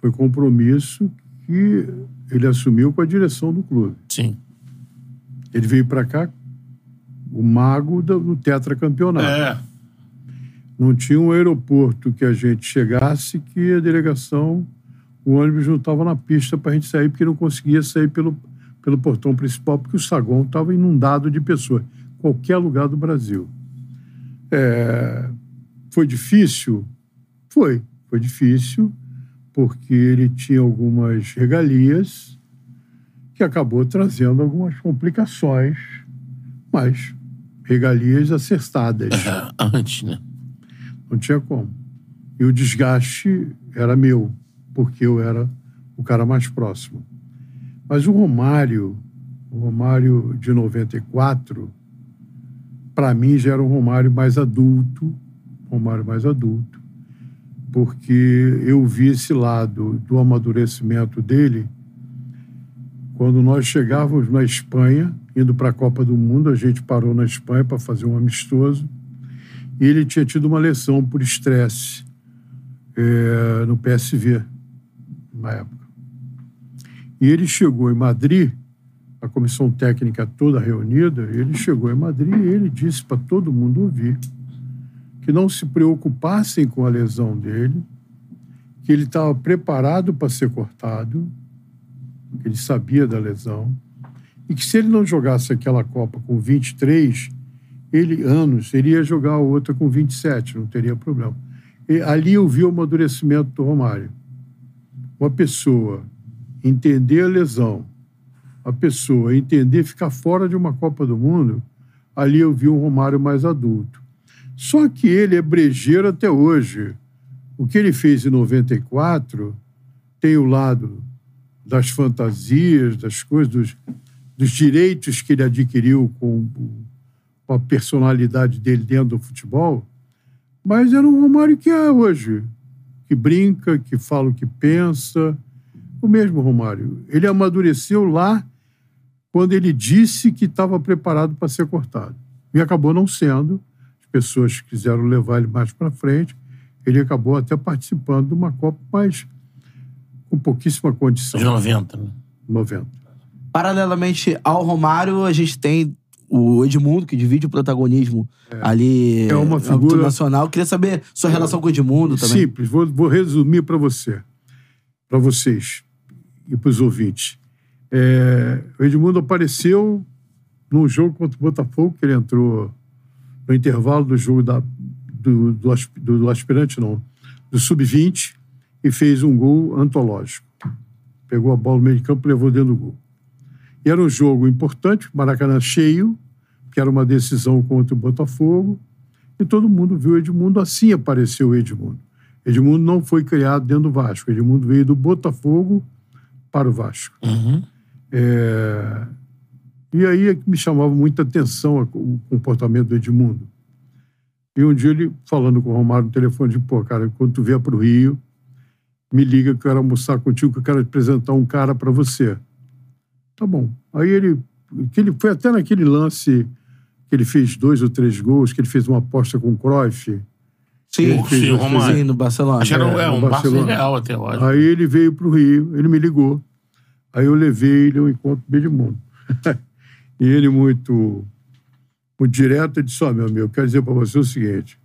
foi compromisso que ele assumiu com a direção do clube. Sim. Ele veio para cá o mago do, do tetracampeonato. É. Não tinha um aeroporto que a gente chegasse que a delegação, o ônibus não estava na pista para a gente sair, porque não conseguia sair pelo, pelo portão principal, porque o saguão estava inundado de pessoas. Qualquer lugar do Brasil. É, foi difícil? Foi. Foi difícil, porque ele tinha algumas regalias que acabou trazendo algumas complicações, mas regalias acertadas. [LAUGHS] Antes, né? Não tinha como. E o desgaste era meu, porque eu era o cara mais próximo. Mas o Romário, o Romário de 94, para mim já era um Romário mais adulto, Romário mais adulto, porque eu vi esse lado do amadurecimento dele quando nós chegávamos na Espanha, indo para a Copa do Mundo, a gente parou na Espanha para fazer um amistoso e ele tinha tido uma lesão por estresse eh, no PSV, na época. E ele chegou em Madrid, a comissão técnica toda reunida, ele chegou em Madrid e ele disse para todo mundo ouvir que não se preocupassem com a lesão dele, que ele estava preparado para ser cortado, que ele sabia da lesão, e que se ele não jogasse aquela Copa com 23 ele, anos, ele ia jogar a outra com 27, não teria problema. E ali eu vi o amadurecimento do Romário. Uma pessoa entender a lesão, a pessoa entender ficar fora de uma Copa do Mundo, ali eu vi um Romário mais adulto. Só que ele é brejeiro até hoje. O que ele fez em 94 tem o lado das fantasias, das coisas, dos, dos direitos que ele adquiriu com, com a personalidade dele dentro do futebol, mas era um Romário que é hoje, que brinca, que fala o que pensa. O mesmo Romário. Ele amadureceu lá quando ele disse que estava preparado para ser cortado. E acabou não sendo. As pessoas quiseram levar ele mais para frente. Ele acabou até participando de uma Copa, mas com pouquíssima condição. De 90, né? 90. Paralelamente ao Romário, a gente tem o Edmundo, que divide o protagonismo ali É uma âmbito figura- nacional. Queria saber sua relação com o Edmundo também. Simples, vou, vou resumir para você, para vocês e para os ouvintes. É, o Edmundo apareceu num jogo contra o Botafogo, que ele entrou no intervalo do jogo da, do, do, do- do aspirante, não, do sub-20, e fez um gol antológico. Pegou a bola no meio de campo e levou dentro do gol. Era um jogo importante, Maracanã cheio, que era uma decisão contra o Botafogo, e todo mundo viu o Edmundo, assim apareceu o Edmundo. Edmundo não foi criado dentro do Vasco, Edmundo veio do Botafogo para o Vasco. É, E aí é que me chamava muita atenção o comportamento do Edmundo. E um dia ele, falando com o Romário no telefone, disse, pô, cara, quando tu vier para o Rio, me liga que eu quero almoçar contigo, que eu quero apresentar um cara para você. Tá bom. Aí ele, que ele foi até naquele lance que ele fez dois ou três gols, que ele fez uma aposta com o Cruyff. Sim, fez sim, uma- Romário. no Barcelona. Acho que era um- é, um Barcelona. real até agora. Aí ele veio para o Rio, ele me ligou. Aí eu levei ele ao encontro do Edmundo. [LAUGHS] e ele, muito, muito direto, ele disse: Ó, meu amigo, eu quero dizer para você o seguinte.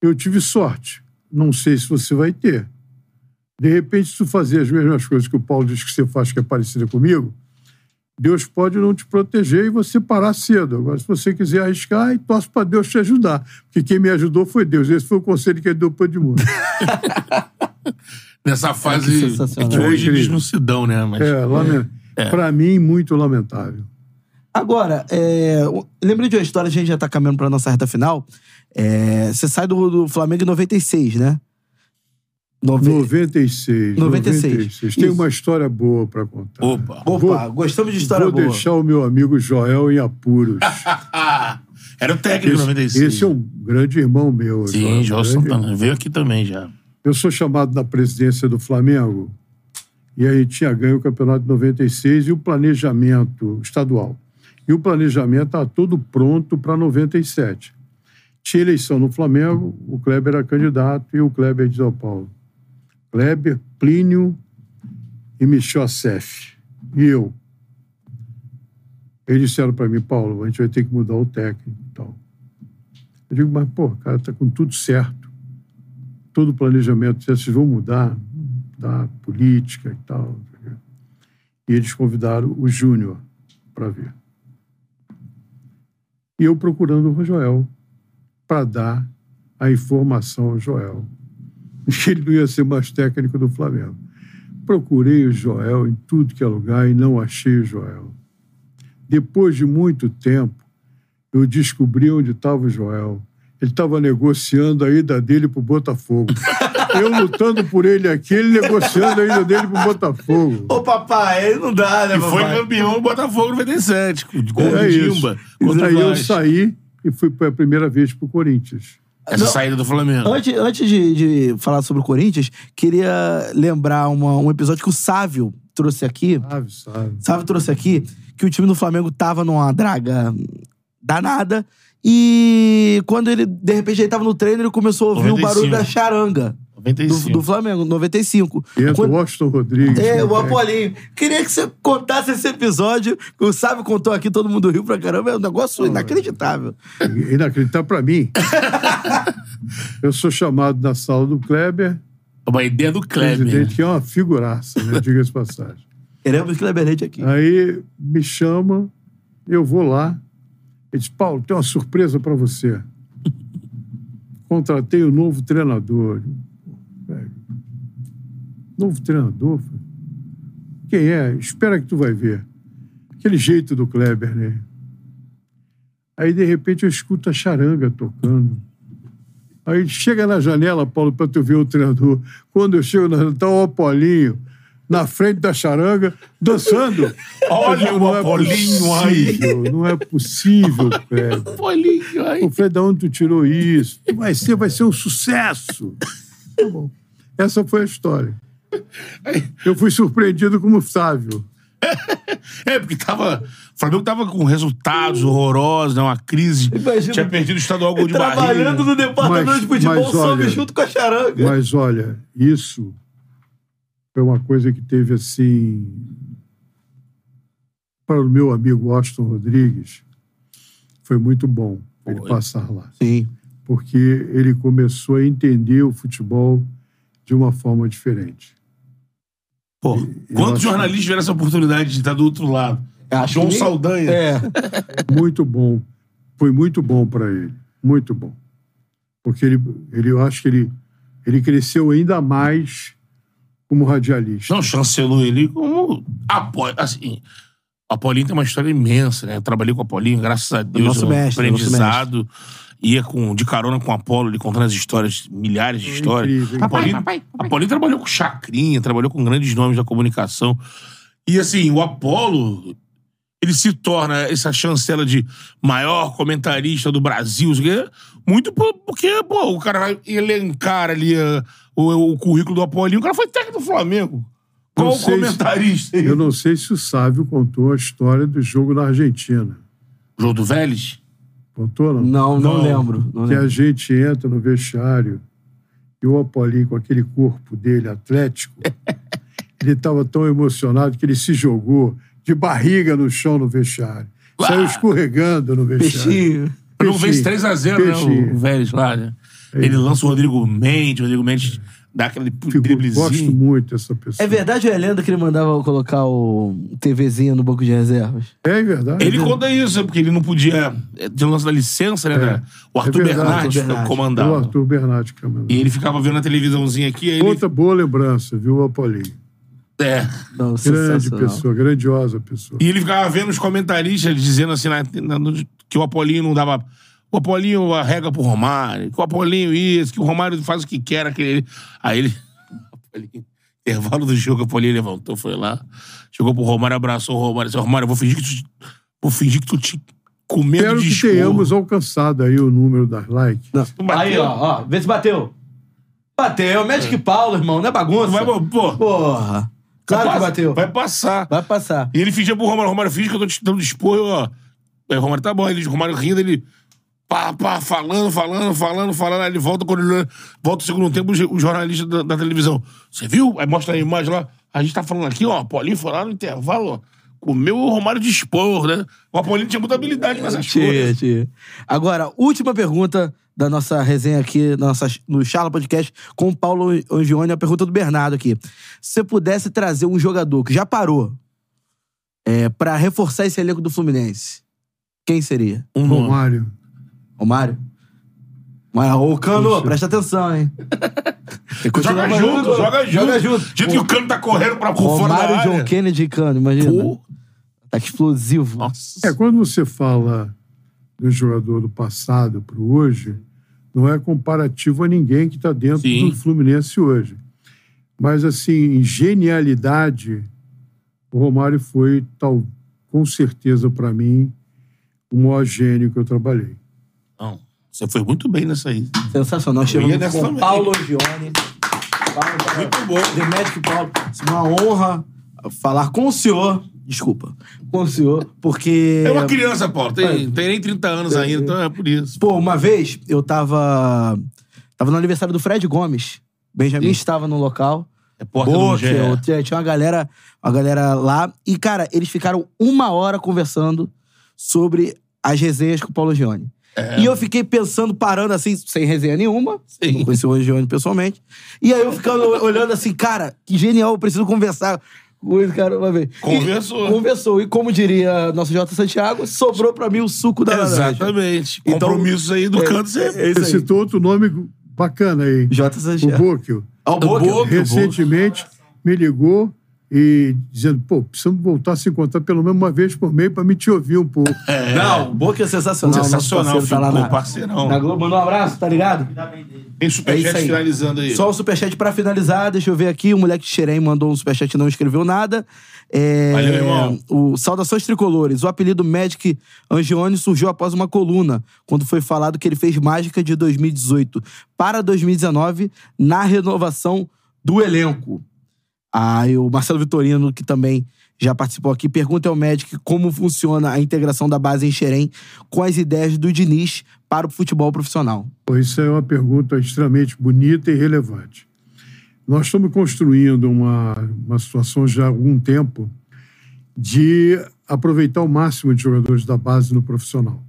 Eu tive sorte. Não sei se você vai ter. De repente, se tu fazer as mesmas coisas que o Paulo diz que você faz, que é parecida comigo, Deus pode não te proteger e você parar cedo. Agora, se você quiser arriscar, e torce para Deus te ajudar. Porque quem me ajudou foi Deus. Esse foi o conselho que ele deu para o Edmundo. [LAUGHS] Nessa fase sensacional. que É hoje eles incrível. não se dão, né? Mas, É, lament... para mim, muito lamentável. Agora, é, lembrei de uma história, a gente já tá caminhando pra nossa reta final. É, você sai do, do Flamengo em 96, né? Nove... 96. 96. Tem Isso. uma história boa para contar. Opa. Opa, Vou- gostamos de história Vou boa. deixar o meu amigo Joel em apuros. Ah, [LAUGHS] era o técnico esse, 96. esse é um grande irmão meu. Sim, João grande Santana. Veio aqui também já. Eu sou chamado na presidência do Flamengo e aí tinha ganho o campeonato de 96 e o planejamento estadual. E o planejamento estava todo pronto para 97. Tinha eleição no Flamengo, o Kleber era candidato e o Kleber de São Paulo. Kleber, Plínio e Michel Assef. E eu. Eles disseram para mim, Paulo, a gente vai ter que mudar o técnico e tal. Eu digo, mas, pô, cara, tá com tudo certo todo o planejamento, vocês vão mudar da política e tal. E eles convidaram o Júnior para ver. E eu procurando o Joel para dar a informação ao Joel que [LAUGHS] ele não ia ser mais técnico do Flamengo. Procurei o Joel em tudo que é lugar e não achei o Joel. Depois de muito tempo, eu descobri onde estava o Joel. Ele estava negociando a ida dele para o Botafogo. [LAUGHS] Eu lutando por ele aqui, ele negociando a ida dele para o Botafogo. Ô, papai, aí não dá, né, E foi papai? campeão do Botafogo 97. com Gol É do isso. Dimba. E o daí eu saí e fui pela primeira vez para o Corinthians. Essa saída do Flamengo. Antes, antes de, de falar sobre o Corinthians, queria lembrar uma- um episódio que o Sávio trouxe aqui. Sabe, sabe? Sávio trouxe aqui que o time do Flamengo tava numa draga danada. E quando ele, de repente, ele tava no treino, ele começou a ouvir o 95. barulho da charanga 95. do Flamengo, 95. E entra Quando- o Washington Rodrigues. É, né, o? Apolinho. Queria que você contasse esse episódio. que O Sábio contou aqui, todo mundo riu pra caramba. É um negócio inacreditável. Inacreditável para mim. [LAUGHS] eu sou chamado na sala do Kleber É uma ideia do Kleber. presidente, que é uma figuraça, né? Diga-se de passagem. Queremos Kleber Leite aqui. Aí me chama, eu vou lá. Ele diz: Paulo, tem uma surpresa para você. Contratei o novo treinador. Velho, Novo treinador? Falei, Quem é? Espera que tu vai ver. Aquele jeito do Kleber, né? Aí, de repente, eu escuto a charanga tocando. Aí chega na janela, Paulo, para tu ver o treinador. Quando eu chego na janela, tá o Apolinho na frente da charanga, dançando. [LAUGHS] Olha o não é Apolinho aí. Não é possível, Kleber. [LAUGHS] Polinho, aí. Eu falei, de onde tu tirou isso? Vai ser, vai ser um sucesso. Tá bom. Essa foi a história. Eu fui surpreendido como Sávio. É, porque tava. O Flamengo tava com resultados horrorosos, né? Uma crise. Imagina- Tinha perdido o estadual gol de Trabalhando barriga. no departamento Mas- de futebol, mas sobe olha- junto com a charanga. Mas olha, isso foi uma coisa que teve assim. Para o meu amigo Austin Rodrigues, foi muito bom ele passar lá. Sim. Porque ele começou a entender o futebol de uma forma diferente. Pô, quantos jornalistas tiveram essa oportunidade de estar do outro lado? Acho João que nem- Saldanha. É. [LAUGHS] Muito bom. Foi muito bom para ele. Muito bom. Porque ele, ele, eu acho que ele, ele cresceu ainda mais como radialista. Não, chancelou ele como apoio. Assim, o Apolinho tem uma história imensa, né? Eu trabalhei com o Apolinho, graças a Deus. nosso um mestre, nosso aprendizado. Ia com, de carona com o Apolo, ele contando as histórias, milhares de histórias. incrível, Apolinho, Apolinho trabalhou com Chacrinha, trabalhou com grandes nomes da comunicação. E assim, o Apolo, ele se torna essa chancela de maior comentarista do Brasil, aqui, muito por- porque, pô, o cara vai elencar ali uh, o, o currículo do Apolinho. O cara foi técnico do Flamengo. Qual Não o sei se- comentarista? Eu não sei se o Sávio contou a história do jogo na Argentina. Jogo do Vélez? Contou, não? Não, não, Não. lembro. Não Que a lembro. gente entra no vestiário e o Apolinho, com aquele corpo dele atlético, [LAUGHS] ele estava tão emocionado que ele se jogou de barriga no chão no vestiário. Saiu escorregando no vestiário. Peixinho. Não vence Peixinho. 3x0, né? Peixinho. O Vélez lá, né? Ele lança o Rodrigo Mendes, o Rodrigo Mendes dá aquele driblezinho. gosto muito dessa pessoa. É verdade ou é lenda que ele mandava colocar o TVzinho no banco de reservas? É verdade. Ele conta isso, porque ele não podia. é, Tinha o lance da licença, né? né? O Arthur É verdade, Bernardes Arthur Bernardes. O comandava. Arthur Bernardi que mandou. E ele ficava vendo a televisãozinha aqui, aí ele. Outra boa lembrança, viu, o Apolinho? É. Não, Grande pessoa, grandiosa pessoa. E ele ficava vendo os comentaristas dizendo assim na- na- no- que o Apolinho não dava. O Apolinho arrega pro Romário, que o Apolinho isso, que o Romário faz o que quer. Aquele... Aí ele. [LAUGHS] Apolinho, Intervalo do jogo, o Apolinho levantou, foi lá, chegou pro Romário, abraçou o Romário. Disse, Romário, eu vou fingir que tu, vou fingir que tu te com medo Espero de que tenhamos alcançado aí o número das likes. Aí, ó, ó, vê se bateu. Bateu, Magic Paulo, irmão, não é bagunça. Vai, pô, Porra. Claro que vai- bateu. Vai passar. Vai passar. E ele fingia pro Romário, Romário, finge que eu tô te dando expor, ó. Aí o Romário, tá bom. Ele, o Romário rindo, ele... Pá, pá, falando, falando, falando, falando. Aí ele volta, quando ele volta o segundo tempo, o jornalista da, da televisão. Você viu? Aí mostra a imagem lá. A gente tá falando aqui, ó. Paulinho foi lá no intervalo, ó. Comeu o Romário de expor, né? O Apolinho tinha muita habilidade nessas Tia, coisas. tia. Agora, última pergunta da nossa resenha aqui nossa, no Charla Podcast com o Paulo Angione, a pergunta do Bernardo aqui. Se você pudesse trazer um jogador que já parou é, para reforçar esse elenco do Fluminense, quem seria? Um nome. Romário. Romário? Mas, ô, Cano, Puxa. presta atenção, hein? Joga junto, joga junto. Joga junto. Jeito que o Cano tá correndo pra por fora da área. John Kennedy e Cano, imagina. Pô. Ataque explosivo. Nossa. É, quando você fala do jogador do passado para o hoje, não é comparativo a ninguém que está dentro Sim. do Fluminense hoje. Mas, assim, em genialidade, o Romário foi, tal, com certeza, para mim, o maior gênio que eu trabalhei. Não, você foi muito bem nessa aí. Sensacional. Chegamos com também. Paulo Gione. Paulo, Muito bom. Magic Paulo. É uma honra falar com o senhor. Desculpa. Com o senhor, porque... É uma criança, Paulo. Tem, tem nem 30 anos ainda, então é por isso. Pô, uma vez eu tava... Tava no aniversário do Fred Gomes. Benjamin estava no local. Repórter do Boca, GE. eu- tinha, tinha uma galera, uma galera lá. E, cara, eles ficaram uma hora conversando sobre as resenhas com o Paulo Gione. E eu fiquei pensando, parando assim, sem resenha nenhuma. Não conheci o Angione pessoalmente. E aí eu ficando [LAUGHS] olhando assim, cara, que genial, eu preciso conversar com esse cara uma vez. Conversou. E, conversou. E como diria nosso J. Santiago, sobrou pra mim o suco da laranja. Exatamente. Então, Compromissos aí do é- canto sempre. é isso Você aí. citou outro nome bacana aí. J. O Santiago. Bocchio. Ah, o. Boca. Recentemente me ligou e dizendo, pô, precisamos voltar a se encontrar pelo menos uma vez por mês pra me te ouvir um pouco. [LAUGHS] Não, o Boca é sensacional. Sensacional, tá lá na, parceirão. na Globo. Mandou um abraço, tá ligado? Tem É superchat aí. finalizando aí. Só o superchat pra finalizar. Deixa eu ver aqui. O moleque Xerém mandou um superchat e não escreveu nada. É, Valeu, irmão. O Saudações Tricolores. O apelido Magic Angione surgiu após uma coluna, quando foi falado que ele fez mágica de 2018 para 2019 na renovação do elenco. Ah, e o Marcelo Vitorino, que também já participou aqui, pergunta ao Magic como funciona a integração da base em Xerém com as ideias do Diniz para o futebol profissional. Isso é uma pergunta extremamente bonita e relevante. Nós estamos construindo uma, uma situação já há algum tempo de aproveitar o máximo de jogadores da base no profissional.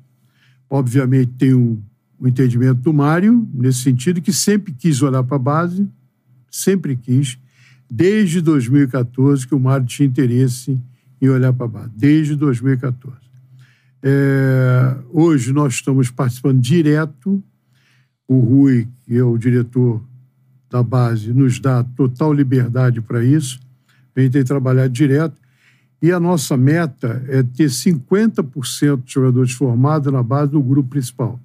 Obviamente, tem o, o entendimento do Mário, nesse sentido, que sempre quis olhar para a base, sempre quis, desde 2014, que o Mário tinha interesse em olhar para a base, desde 2014. É, hoje nós estamos participando direto. O Rui, que é o diretor da base, nos dá total liberdade para isso. A gente tem trabalhado direto. E a nossa meta é ter 50% de jogadores formados na base do grupo principal.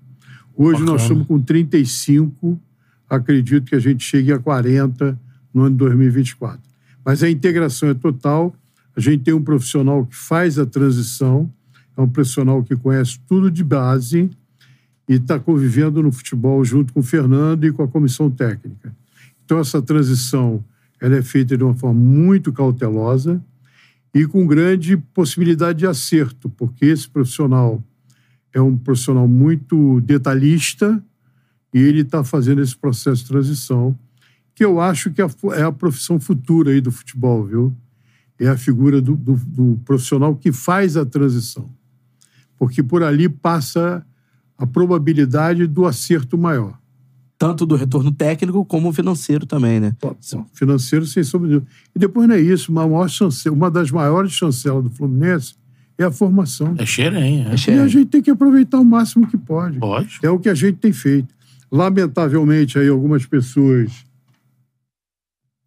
Hoje nós Bacana. estamos com 35, acredito que a gente chegue a 40 no ano de 2024. Mas a integração é total. A gente tem um profissional que faz a transição, é um profissional que conhece tudo de base e está convivendo no futebol junto com o Fernando e com a comissão técnica. Então, essa transição ela é feita de uma forma muito cautelosa e com grande possibilidade de acerto, porque esse profissional é um profissional muito detalhista e ele está fazendo esse processo de transição, que eu acho que é a é a profissão futura aí do futebol, viu? É a figura do, do- do profissional que faz a transição. Porque por ali passa a probabilidade do acerto maior. Tanto do retorno técnico como financeiro também, né? Financeiro, sem sombra. E depois não é isso, uma, maior chance, uma das maiores chancelas do Fluminense é a formação. É xerém, é. E a gente tem que aproveitar o máximo que pode. Pode. É o que a gente tem feito. Lamentavelmente, aí algumas pessoas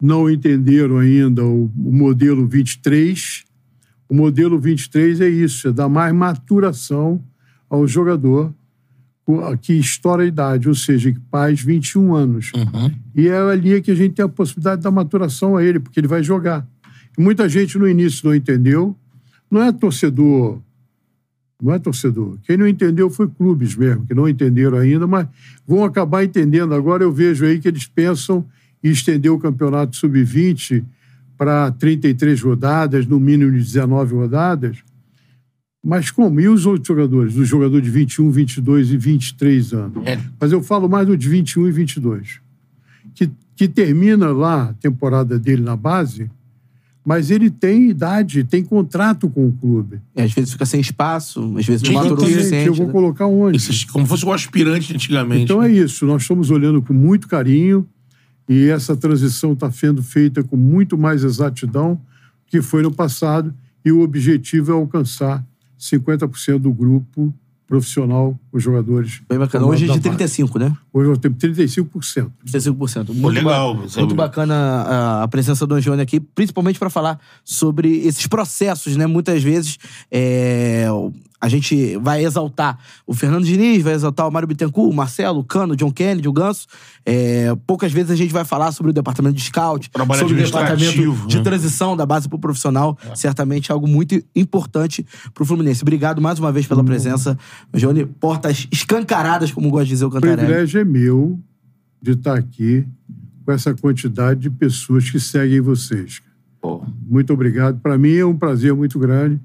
não entenderam ainda o, o modelo 23. O modelo 23 é isso, é dar mais maturação ao jogador que estoura a idade, ou seja, que faz 21 anos. Uhum. E é ali que a gente tem a possibilidade de dar maturação a ele, porque ele vai jogar. E muita gente no início não entendeu. Não é torcedor. Não é torcedor. Quem não entendeu foi clubes mesmo, que não entenderam ainda, mas vão acabar entendendo. Agora eu vejo aí que eles pensam em estender o campeonato sub-20 para 33 rodadas, no mínimo de 19 rodadas. Mas como? E os outros jogadores? Os jogadores de 21, 22 e 23 anos? É. Mas eu falo mais do de 21 e 22. Que, que termina lá a temporada dele na base, mas ele tem idade, tem contrato com o clube. E às vezes fica sem espaço, às vezes não Sim, maturou o suficiente. eu vou né? colocar onde? Esses- como fosse o aspirante antigamente. Então é isso, nós estamos olhando com muito carinho e essa transição está sendo feita com muito mais exatidão que foi no passado e o objetivo é alcançar 50% do grupo profissional, os jogadores. Bem bacana. Hoje é de base. 35, né? Hoje nós temos 35%. 35%. Muito legal, ba-? Muito bacana a, a presença do Angione aqui, principalmente para falar sobre esses processos, né? Muitas vezes é, a gente vai exaltar o Fernando Diniz, vai exaltar o Mário Bittencourt, o Marcelo, o Cano, o John Kennedy, o Ganso. É, poucas vezes a gente vai falar sobre o departamento de scout, Trabalho sobre o departamento administrativo, de né? transição da base para o profissional. Certamente é algo muito importante para o Fluminense. Obrigado mais uma vez pela presença, Angione. Portas escancaradas, como gosta de dizer o O Cantarelli. privilégio é meu de estar aqui com essa quantidade de pessoas que seguem vocês. Muito obrigado. Para mim é um prazer muito grande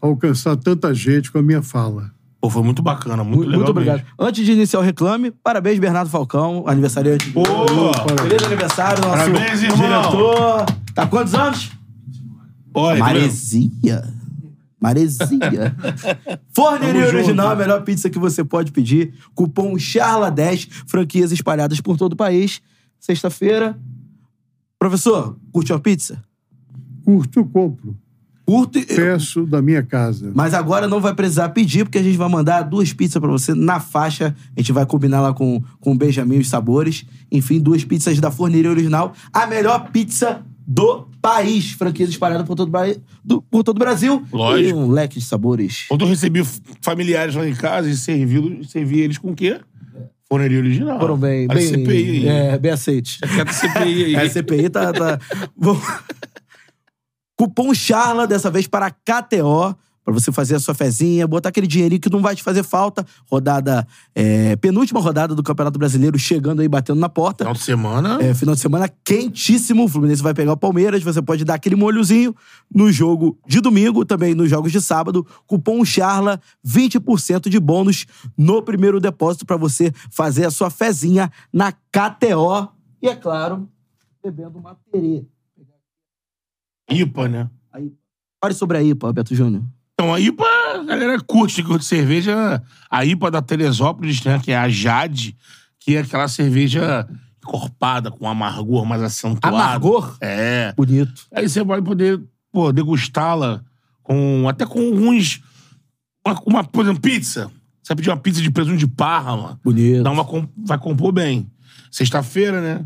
alcançar tanta gente com a minha fala. Pô, foi muito bacana, muito Muito, legal. muito obrigado. mesmo. Antes de iniciar o reclame, parabéns, Bernardo Falcão, aniversariante. Boa! Feliz aniversário, nosso Parabéns, irmão. diretor. Tá quantos anos? Olha, Maresia. Maresia. [LAUGHS] Forneria Original, a melhor pizza que você pode pedir. Cupom CHARLA10, franquias espalhadas por todo o país. Sexta-feira. Professor, curte uma pizza? Curto, eu compro. Curto e... Peço da minha casa. Mas agora não vai precisar pedir, porque a gente vai mandar duas pizzas pra você na faixa. A gente vai combinar lá com, com o Benjamin os sabores. Enfim, duas pizzas da Forneria Original. A melhor pizza do país. Franquias espalhadas por todo, do- por todo o Brasil. Lógico. E um leque de sabores. Quando eu recebi familiares lá em casa e servi, servi eles com o quê? Forneria original. Foram bem, a bem, CPI é, bem aceites. Quer CPI aí. [LAUGHS] É, a CPI tá. tá... [LAUGHS] Cupom Charla, dessa vez para KTO, para você fazer a sua fezinha, botar aquele dinheirinho que não vai te fazer falta. Rodada, é, penúltima rodada do Campeonato Brasileiro chegando aí, batendo na porta. Final de semana. É, final de semana quentíssimo. O Fluminense vai pegar o Palmeiras. Você pode dar aquele molhozinho no jogo de domingo, também nos jogos de sábado. Cupom CHARLA, 20% de bônus no primeiro depósito para você fazer a sua fezinha na KTO. E é claro, bebendo uma terê. IPA, né? Fale sobre a IPA, Beto Júnior. Então, a IPA, a galera curte, curte cerveja. A IPA da Teresópolis, né? Que é a Jade, que é aquela cerveja encorpada, com amargor mais acentuado. Amargor? É. Bonito. Aí você vai poder, pô, degustá-la com. Até com alguns. Uma, uma, por exemplo, pizza. Você vai pedir uma pizza de presunto de parra, mano. Bonito. Dá uma, vai compor bem. Sexta-feira, né?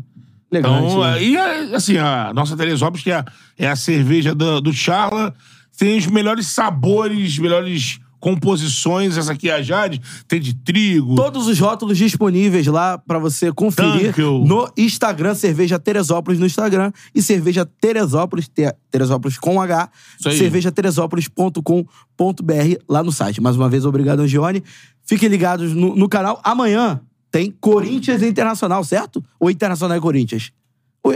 Elegante, Então, é, assim, a nossa Teresópolis, que é, a- é a cerveja do, do Charla, tem os melhores sabores, melhores composições. Essa aqui é a Jade, tem de trigo. Todos os rótulos disponíveis lá pra você conferir no Instagram, Cerveja Teresópolis no Instagram e Cerveja Teresópolis, Te- Teresópolis com H, cervejateresópolis.com.br lá no site. Mais uma vez, obrigado, Angione. Fiquem ligados no, no canal. Amanhã tem Corinthians Internacional, certo? Ou Internacional e Corinthians?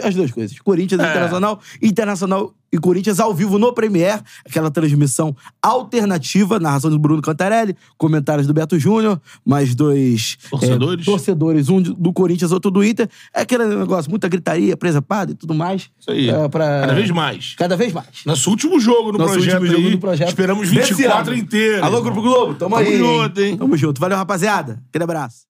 As duas coisas. Corinthians É. Internacional, Internacional e Corinthians ao vivo no Premier, aquela transmissão alternativa, narração do Bruno Cantarelli, comentários do Beto Júnior, mais dois Torcedores. é, torcedores, um do Corinthians, outro do Inter. É aquele negócio, muita gritaria, presepada e tudo mais. Isso aí. É, pra- Cada vez mais. Cada vez mais. Nosso último jogo no Nosso projeto último jogo aí. no projeto. Esperamos Desse 24 ano. inteiros. Alô, Grupo Globo, tamo, Tamo aí. junto, hein? Tamo junto. Valeu, rapaziada. Aquele abraço.